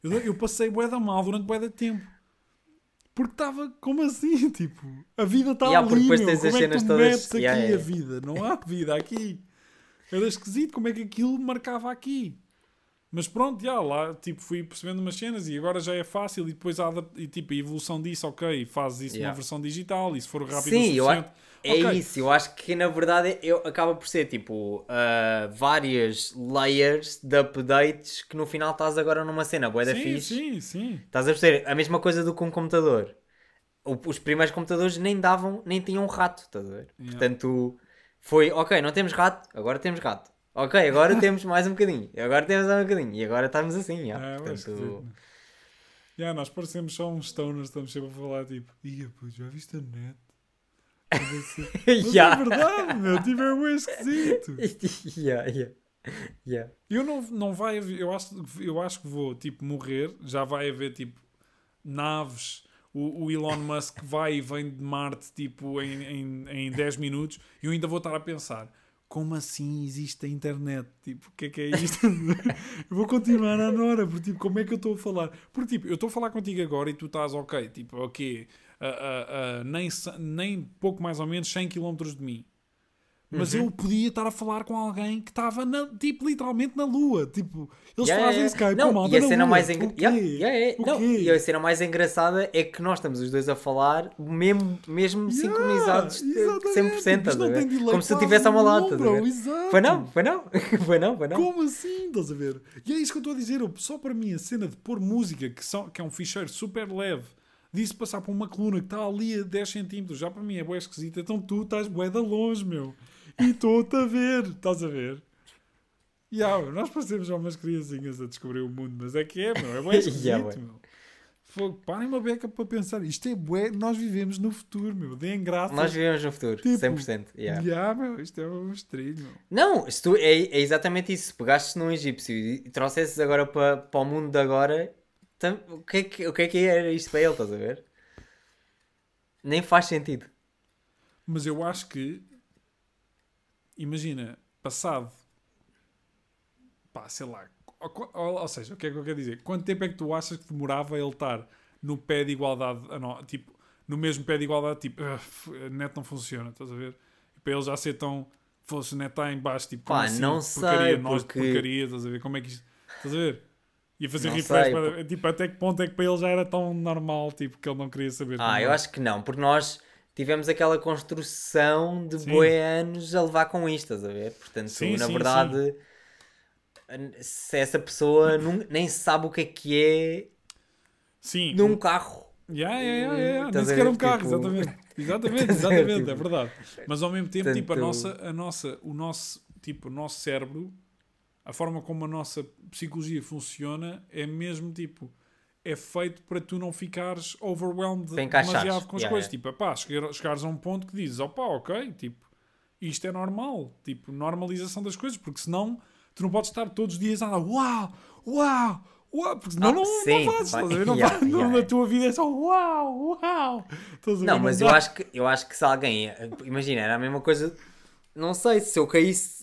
Eu, eu passei bué da mal durante bué de tempo. Porque estava, como assim, tipo, a vida está Yeah, ali, meu. as como é que tu todas- metes aqui Yeah, a yeah. vida? Não há vida aqui. Era esquisito como é que aquilo marcava aqui. Mas pronto, já, lá tipo, fui percebendo umas cenas e agora já é fácil e depois há e, tipo, a evolução disso, ok, fazes isso Yeah. numa versão digital e se for rápido Sim, o eu suficiente. a- é ok. isso. Eu acho que na verdade eu, acaba por ser tipo ah, várias layers de updates que no final estás agora numa cena bué da Sim, fixe. sim, sim. Estás a perceber? A mesma coisa do que um computador. O- Os primeiros computadores nem davam, nem tinham rato, estás a ver? Yeah. Portanto, foi, ok, não temos rato, agora temos rato. Ok, agora temos mais um bocadinho. Agora temos mais um bocadinho. E agora estamos assim, já. É, Portanto, né? Já, nós parecemos só uns stoners, estamos sempre a falar tipo, ia, pô, já viste a net? Mas Ya. é verdade, meu, tipo, é bem esquisito. yeah, yeah. Yeah. Eu não, não vai haver, eu acho, eu acho que vou, tipo, morrer, já vai haver, tipo, naves, o, o Elon Musk vai e vem de Marte, tipo, em, em, em 10 minutos, e eu ainda vou estar a pensar, como assim existe a internet? Tipo, o que é que é isto? eu vou continuar à Nora, porque, tipo, como é que eu estou a falar? Porque, tipo, eu estou a falar contigo agora e tu estás, ok, tipo, ok, ah, ah, nem, nem pouco mais ou menos 100 km de mim. Mas Uhum. eu podia estar a falar com alguém que estava, na- tipo, literalmente na Lua. Tipo, eles Yeah, fazem yeah, Skype yeah. com a não, e a cena Lua. mais engra... yeah, yeah, Não, e a cena mais engraçada é que nós estamos os dois a falar mesmo, mesmo sincronizados de exatamente. 100%, Isto estás a não tem delay Como se eu a uma lata, a bro, exato. Foi não, foi não, foi não, foi não. Como assim? Estás a ver? E é isso que eu estou a dizer. Só para mim, a cena de pôr música, que, são, que é um ficheiro super leve, disso passar por uma coluna que está ali a 10 centímetros, já para mim é bué esquisita. Então tu estás bué de longe, meu. E estou-te a ver. Estás a ver? E ah, nós parecemos já umas criancinhas a descobrir o mundo, mas é que é, meu. É bué esquisito, Yeah, meu. Fogo, parem uma beca para pensar. Isto é bué, nós vivemos no futuro, meu. Deem graças. Nós vivemos no futuro, Tipo, 100%. Yeah. Yeah, meu, isto é um estrilho, meu. Não, tu, é, é exatamente isso. Se pegasses num egípcio e trouxesses agora para, para o mundo de agora, o, que é que, o que é que era isto para ele, estás a ver? Nem faz sentido. Mas eu acho que, imagina, passado, pá, sei lá, ou, ou- ou seja, o que é que eu quero dizer? Quanto tempo é que tu achas que demorava ele estar no pé de igualdade, nó- tipo, no mesmo pé de igualdade, tipo, "Ah, f- a net não funciona, estás a ver? E para ele já ser tão, fosse net está em baixo, tipo, como Pá, assim, não porcaria, sei, nós de porque- porcaria, estás a ver? Como é que isto, estás a ver? E fazer Não refresh, sei, para- tipo, até que ponto é que para ele já era tão normal, tipo, que ele não queria saber. Ah, eu acho que não, porque nós tivemos aquela construção de Sim. boi anos a levar com isto, estás a ver? Portanto, Sim, na sim, verdade, se essa pessoa nem sabe o que é que é Sim, num carro. Yeah, yeah, yeah, yeah. Nem sequer um carro, tipo- exatamente. Exatamente, exatamente, é tipo- verdade. Mas ao mesmo tempo, tipo, a nossa, a nossa, o nosso, tipo, o nosso cérebro, a forma como a nossa psicologia funciona é mesmo tipo, é feito para tu não ficares overwhelmed demasiado com as Yeah, coisas. yeah. Tipo, pá, chegar, chegares a um ponto que dizes, opá, ok, tipo, isto é normal. Tipo, normalização das coisas, porque senão tu não podes estar todos os dias a andar, uau, uau, uau, porque senão Ah, não, sim, não fazes, vai- estás a ver? Não, yeah, não, yeah. na tua vida é só uau, uau. Não, mas eu acho, que, eu acho que se alguém. Imagina, era a mesma coisa. Não sei, se eu caísse.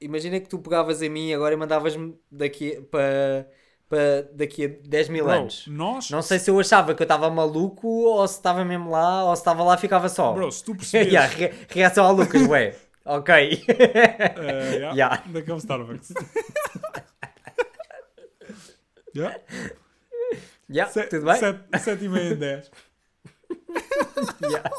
Imagina que tu pegavas em mim agora e mandavas-me daqui para. para daqui a 10 mil Bro, anos. nós, Não sei se eu achava que eu estava maluco ou se estava mesmo lá ou se estava lá e ficava só. bro, se tu perceberes, yeah, re- reação ao Lucas, ué. Ok. eh, yeah, Yeah. daquele Starbucks. yeah? yeah, Se- tudo bem? Sete, sete e meia em dez. Yeah.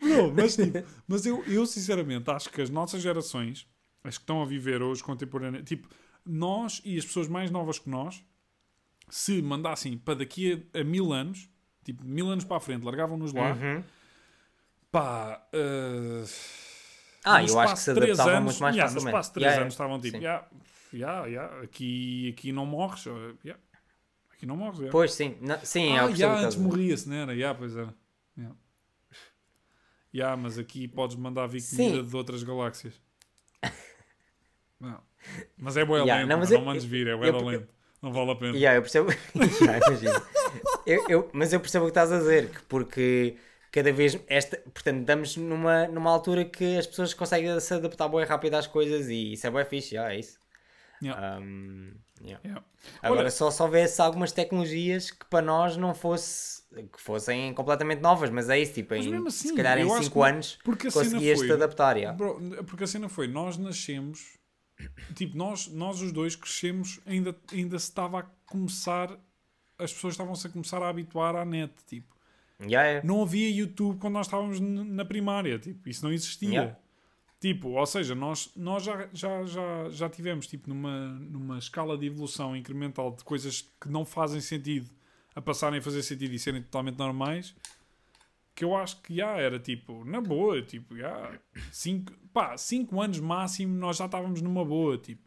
Bro, mas, tipo, mas eu, eu sinceramente acho que as nossas gerações, as que estão a viver hoje contemporâneas, tipo, nós e as pessoas mais novas que nós, se mandassem para daqui a, a mil anos, tipo mil anos para a frente, largavam-nos lá, Uhum. pá. eh, Ah, no eu acho que espaço se de três adaptavam anos, muito mais yeah, No facilmente. espaço de 3 Yeah, anos estavam tipo, sim. yeah, yeah, yeah, aqui, aqui não morres. eh, yeah, aqui não morres. yeah. Pois, sim. Não, sim, é ah, o que yeah, antes morria-se, não era? Yeah, pois era. Yeah. Yeah, mas aqui podes mandar vir Sim. comida de outras galáxias. Não. Mas é boa Yeah, lento, não, não, mas não eu- mandes vir, é boa eu- lento. Não vale a pena. Yeah, eu percebo. Imagino. Eu- eu- mas eu percebo o que estás a dizer, que porque cada vez esta, portanto, estamos numa, numa altura que as pessoas conseguem se adaptar bem rápido às coisas e isso é bem fixe, yeah, é isso. Yeah. Um, yeah. Yeah. Agora Olha- só se houvesse algumas tecnologias que para nós não fosse que fossem completamente novas, mas é isso, tipo, em, mesmo se assim, calhar em eu acho 5 que- anos Porque a cena conseguias-te adaptar. Bro, porque a cena foi, nós nascemos, tipo, nós, nós os dois crescemos, ainda, ainda se estava a começar, as pessoas estavam-se a começar a habituar à net, tipo. Yeah, yeah. Não havia YouTube quando nós estávamos na primária, tipo, isso não existia. Yeah. Tipo, ou seja, nós, nós já, já, já, já tivemos, tipo, numa, numa escala de evolução incremental de coisas que não fazem sentido a passarem a fazer sentido e serem totalmente normais, que eu acho que já era, tipo, na boa, tipo, já, cinco, pá, cinco anos máximo nós já estávamos numa boa, tipo.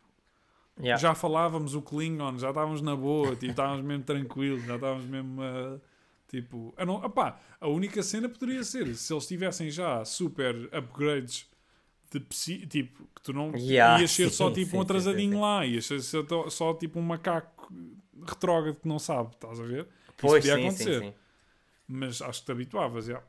Yeah. Já falávamos o Klingon, já estávamos na boa, tipo, estávamos mesmo tranquilos, já estávamos mesmo ah, tipo. A, não, opá, a única cena poderia ser se eles tivessem já super upgrades de psi- tipo, que tu não Yeah, ias ser só sim, tipo sim, um atrasadinho sim, lá, ias ser só, só tipo um macaco retrógrado que não sabe, estás a ver? Pois Isso sim, podia acontecer. Mas acho que te habituavas, já.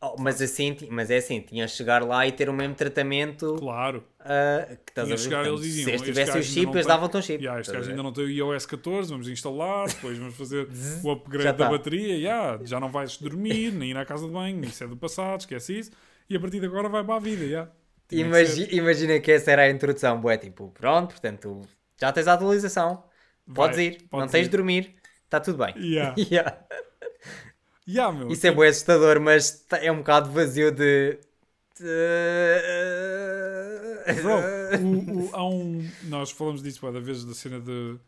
Oh, mas assim, mas é assim, tinhas de chegar lá e ter o mesmo tratamento Claro. ah, que estás a ver. chegar, eles diziam, se eles "Este tivessem os não eles davam-te um chip. Yeah, este gajo ainda não tem o iOS 14, vamos instalar, depois vamos fazer o upgrade Já da tá. bateria, yeah, já não vais dormir, nem ir à casa de banho, isso é do passado, esquece isso, e a partir de agora vai para a vida, yeah. Tinha que imagina que essa era a introdução, bué, tipo, pronto, portanto, já tens a atualização, podes Vai, ir, não tens ir. de dormir, está tudo bem. Yeah. Yeah. Yeah, meu, Isso é tipo, bué assustador, mas tá- é um bocado vazio de... Bro, o- o- há um, nós falamos disso bué da vez da cena de,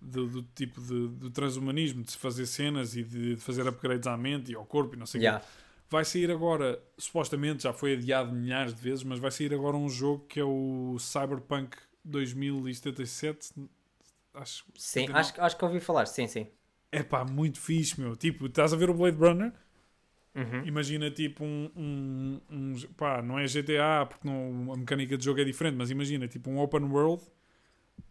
de- do tipo de, do transhumanismo, de se fazer cenas e de, de fazer upgrades à mente e ao corpo e não sei o quê. Yeah. Vai sair agora, supostamente já foi adiado milhares de vezes, mas vai sair agora um jogo que é o Cyberpunk 2077. Acho, Sim, 79. acho, acho que ouvi falar, sim, sim. É pá, muito fixe, meu. Tipo, estás a ver o Blade Runner? Uhum. Imagina tipo um, um, um- Pá, não é GTA porque não, a mecânica de jogo é diferente, mas imagina tipo um open world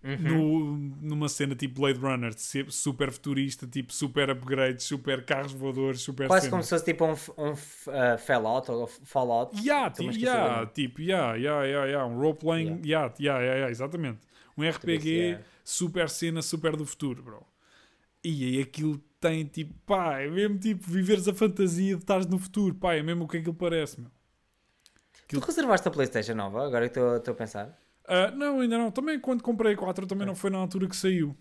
Uhum. no, numa cena tipo Blade Runner, super futurista, tipo super upgrades, super carros voadores, super Quase cenas. como se fosse tipo um, um ah, Fallout ou Fallout. Yeah, tipo, yeah, tipo, yeah, yeah, yeah, yeah, um role-playing, yeah. Yeah, yeah, yeah, exatamente. Um RPG, yeah. super cena, super do futuro, bro. E aí aquilo tem, tipo, pá, é mesmo tipo viveres a fantasia de estares no futuro, pá, é mesmo o que aquilo parece, meu. Tu reservaste a Playstation nova, agora que estou a pensar. Ah, não, ainda não. Também quando comprei a 4 também não foi na altura que saiu.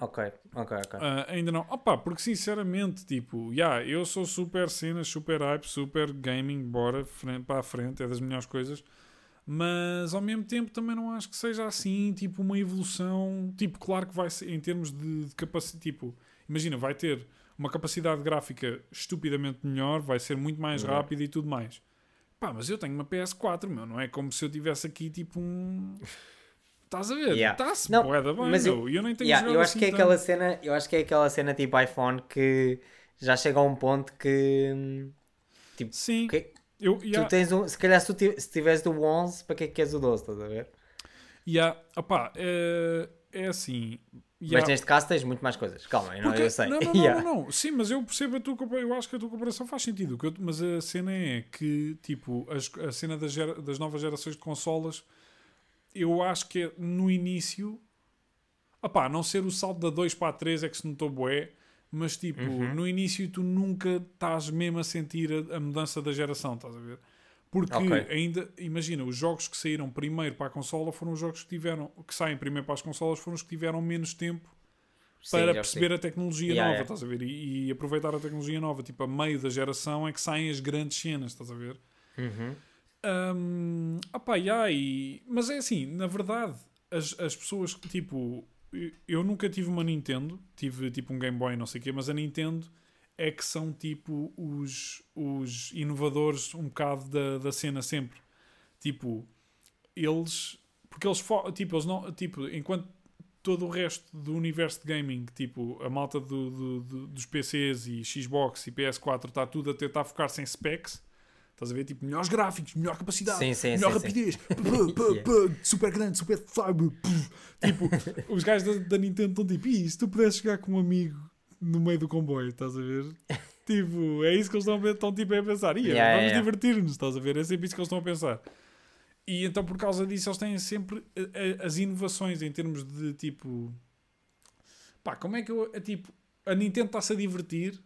Ok, ok, ok. Ah, ainda não. Opa, porque sinceramente, tipo, yeah, eu sou super cenas, super hype, super gaming, bora, frente, para a frente, é das melhores coisas. Mas ao mesmo tempo também não acho que seja assim, tipo, uma evolução. Tipo, claro que vai ser, em termos de, de capacidade, tipo, imagina, vai ter uma capacidade gráfica estupidamente melhor, vai ser muito mais Yeah. rápida e tudo mais. Pá, mas eu tenho uma PS4, meu, não é como se eu tivesse aqui, tipo, um. Estás a ver? Yeah. Está-se Não, boeda bem, mas eu- eu nem tenho Yeah, eu acho assim que é tanto. aquela cena, eu acho que é aquela cena tipo iPhone que já chega a um ponto que, hum, Sim, que eu, yeah, tu tens um, se calhar se tu se tiveres do 11, para que é que queres o 12, estás a ver? yeah, opá, é, é assim. yeah, Mas neste caso tens muito mais coisas. Calma, eu, não, porque- eu sei. Não, não, Yeah. não, não. Sim, mas eu percebo a tua eu acho que a tua comparação faz sentido. Eu- mas a cena é que, tipo, as- a cena das, gera- das novas gerações de consolas, eu acho que é no início, opá, a não ser o salto da 2 para a 3 é que se notou bué, mas tipo, Uhum. no início tu nunca estás mesmo a sentir a, a mudança da geração, estás a ver? Porque Ok. ainda, imagina, os jogos que saíram primeiro para a consola foram os jogos que tiveram, que saem primeiro para as consolas foram os que tiveram menos tempo Sim, para perceber a tecnologia Yeah, nova, yeah. estás a ver? E, e aproveitar a tecnologia nova. Tipo, a meio da geração é que saem as grandes cenas, estás a ver? Uhum. Um, opá, yeah, e- mas é assim, na verdade, as, as pessoas que, tipo, eu- nunca tive uma Nintendo, tive tipo um Game Boy, não sei o quê, mas a Nintendo é que são tipo os, os inovadores um bocado da, da cena sempre. Tipo, eles. Porque eles, tipo, eles não. Tipo, enquanto todo o resto do universo de gaming, tipo, a malta do, do- do- dos PCs e Xbox e PS4 está tudo a tentar focar-se em specs. Estás a ver? Tipo, melhores gráficos, melhor capacidade, Sim, sim, melhor sim, rapidez, pá, pá, pá, super grande, super fiber. Tipo, os gajos da, da Nintendo estão tipo, "Ih, se tu pudesses chegar com um amigo no meio do comboio, estás a ver? Tipo, é isso que eles estão, a ver- estão tipo, a pensar. "Ia, Yeah, vamos yeah. divertir-nos, estás a ver? É sempre isso que eles estão a pensar. E então, por causa disso, eles têm sempre a- a- as inovações em termos de tipo. Pá, como é que eu. é, tipo, a Nintendo está-se a divertir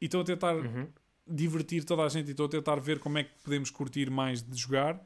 e estão a tentar Uhum. Divertir toda a gente e estou a tentar ver como é que podemos curtir mais de jogar.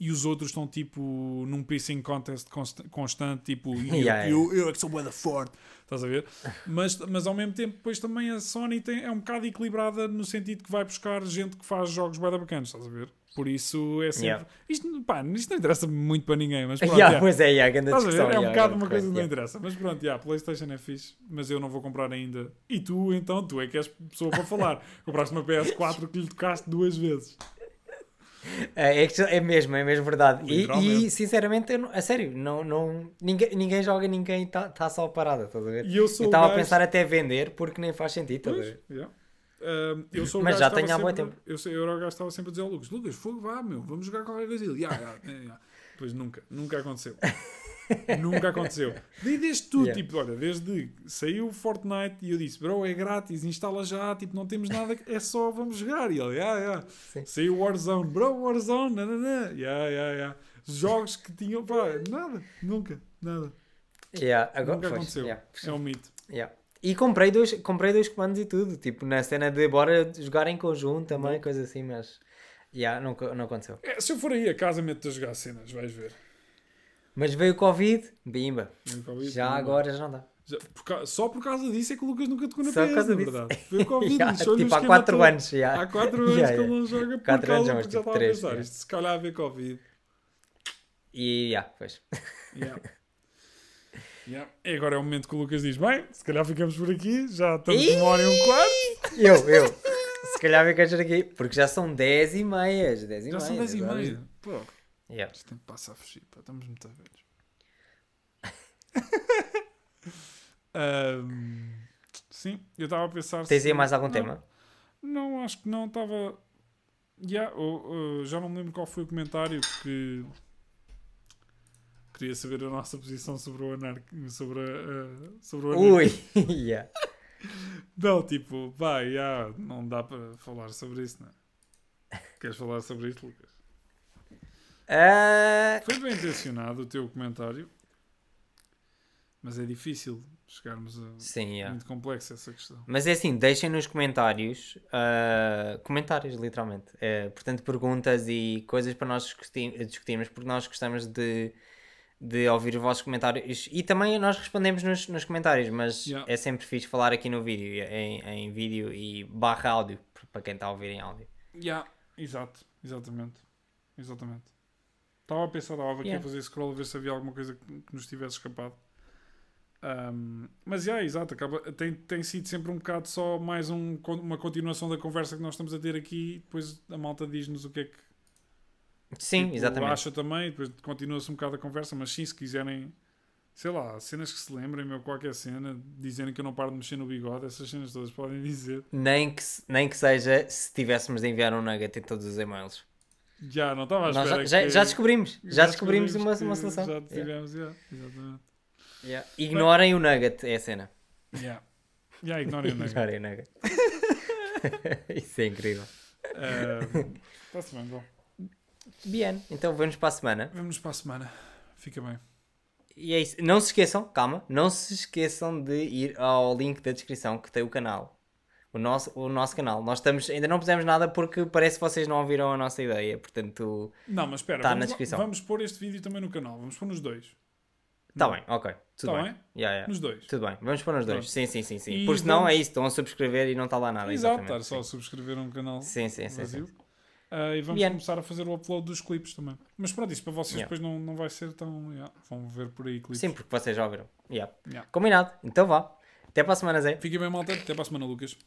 E os outros estão tipo num pacing contest const- constante, tipo eu, Yeah, eu, eu é que sou bué da forte, estás a ver? Mas, mas ao mesmo tempo, depois também a Sony tem, é um bocado equilibrada no sentido que vai buscar gente que faz jogos bué da bacanas, estás a ver? Por isso é sempre. Yeah. Isto, pá, isto não interessa muito para ninguém, mas pronto, Yeah, yeah. Pois é, yeah, grande Estás a ver? discussão. É um yeah, bocado uma coisa que não interessa. Mas pronto, yeah, PlayStation é fixe, mas eu não vou comprar ainda. E tu, então, tu é que és pessoa para falar. Compraste uma PS4 que lhe tocaste duas vezes. É, é, é mesmo, é mesmo verdade. E, e, sinceramente, eu não- a sério, não, não, ninguém, ninguém joga, ninguém está tá só parado, estás a ver? E eu estava a pensar até vender porque nem faz sentido, estás a ver? yeah. Um, eu sou o Mas já tenho há sempre- tempo. Eu, sei, eu era o gajo que estava sempre a dizer ao Lucas: Lucas, fogo, vá, meu, vamos jogar qualquer coisa. Ele, "Ya, ya, ya, ya." Pois nunca, nunca aconteceu. nunca aconteceu. Desde tudo, Yeah. tipo, olha, desde saiu o Fortnite e eu disse, bro, é grátis, instala já, tipo, não temos nada, é só vamos jogar. E ele, ya, ya. Sim. Saiu o Warzone, bro, Warzone, nananã, ya, ya, ya. Jogos que tinham, pá, nada, nunca, nada. Yeah, agora, nunca pois, aconteceu. yeah, É um mito. yeah. E comprei dois, comprei dois comandos e tudo, tipo, na cena de bora jogar em conjunto também, coisa assim, mas yeah, não, não aconteceu. É, se eu for aí a casa, meto-te a jogar cenas, vais ver. Mas veio o Covid, bimba. Tem Covid, Já dá. agora já não dá. Já- por só por causa disso é que o Lucas nunca tocou na Só PS, na disso. verdade. Foi o Covid. Yeah, tipo, há esquema 4 todo. anos. Yeah. Há 4 anos Yeah, que ele não joga por causa anos porque já tipo estava a pensar. yeah. Isto se calhar a ver Covid. E yeah, pois. Yeah. Yeah. E agora é o momento que o Lucas diz: Bem, se calhar ficamos por aqui. Já estamos uma hora e um quarto. Eu, eu. Se calhar me queres aqui, porque já são 10 e meias. 10 e Já são meias, 10 e meia. Pô, Yeah. isto tempo passa a fugir. Pá. Estamos muito velhos. Ahm, sim, eu estava a pensar. Tens se- aí mais algum Não. tema? Não, acho que não. Estava. Yeah, oh, oh, já não me lembro qual foi o comentário que. Queria saber a nossa posição sobre o anarquismo. Sobre, a, sobre o anarquismo. Ui! yeah. Não, tipo, vai, yeah, não dá para falar sobre isso, não é? Queres falar sobre isso, Lucas? Ah, Foi bem intencionado o teu comentário, mas é difícil chegarmos a. sim, yeah. Muito complexa essa questão. Mas é assim, deixem nos comentários, ah, comentários literalmente, Eh, portanto perguntas e coisas para nós discutir- discutirmos, porque nós gostamos de, de ouvir os vossos comentários e também nós respondemos nos, nos comentários, mas Yeah. é sempre fixe falar aqui no vídeo, em, em vídeo e barra áudio, para quem está a ouvir em áudio. Yeah, exato, exatamente. Exatamente. Estava a pensar, estava aqui Yeah. a fazer scroll a ver se havia alguma coisa que, nos tivesse escapado. Ahm, mas, yeah, exato, acaba, tem, tem sido sempre um bocado só mais um, uma continuação da conversa que nós estamos a ter aqui e depois a malta diz-nos o que é que Sim, tipo, exatamente. acha também, depois continua-se um bocado a conversa, mas sim, se quiserem, sei lá, cenas que se lembrem, meu, qualquer cena, dizerem que eu não paro de mexer no bigode, essas cenas todas podem dizer. Nem que, nem que seja se tivéssemos de enviar um nugget em todos os e-mails. Já, não estava à Nós espera já, já, que- já descobrimos, já, descobrimos uma, que uma solução. Já Yeah. tivemos, yeah, exatamente. Yeah. Ignorem o nugget, é a cena. Yeah. Yeah, ignorem o nugget. Ignorem o nugget. Isso é incrível. Está-se bem, bom. Bien, então vamos para a semana. Vemo-nos para a semana. Fica bem. E é isso. Não se esqueçam, calma, não se esqueçam de ir ao link da descrição que tem o canal. O nosso, o nosso canal. Nós estamos, ainda não pusemos nada porque parece que vocês não ouviram a nossa ideia. Portanto, Não, mas espera, Tá vamos, na descrição. vamos pôr este vídeo também no canal. Vamos pôr nos dois. está bem, ok. Tudo Tá bem. bem? Yeah, yeah. Nos dois. Tudo bem, vamos pôr nos dois. Pronto. Sim, sim, sim. sim. E Porque senão vamos- é isso, estão a subscrever e não está lá nada. Exato, exatamente. estar só a subscrever um canal Sim, sim, sim. sim, vazio. sim. Uh, e vamos começar a fazer o upload dos clipes também. Mas pronto, isso para vocês Yeah. depois não, não vai ser tão. yeah, vão ver por aí clipes. Sim, porque vocês já ouviram. Yeah. Combinado. Então vá. Até para a semana, Zé. Fiquem bem, malta. Até para a semana, Lucas.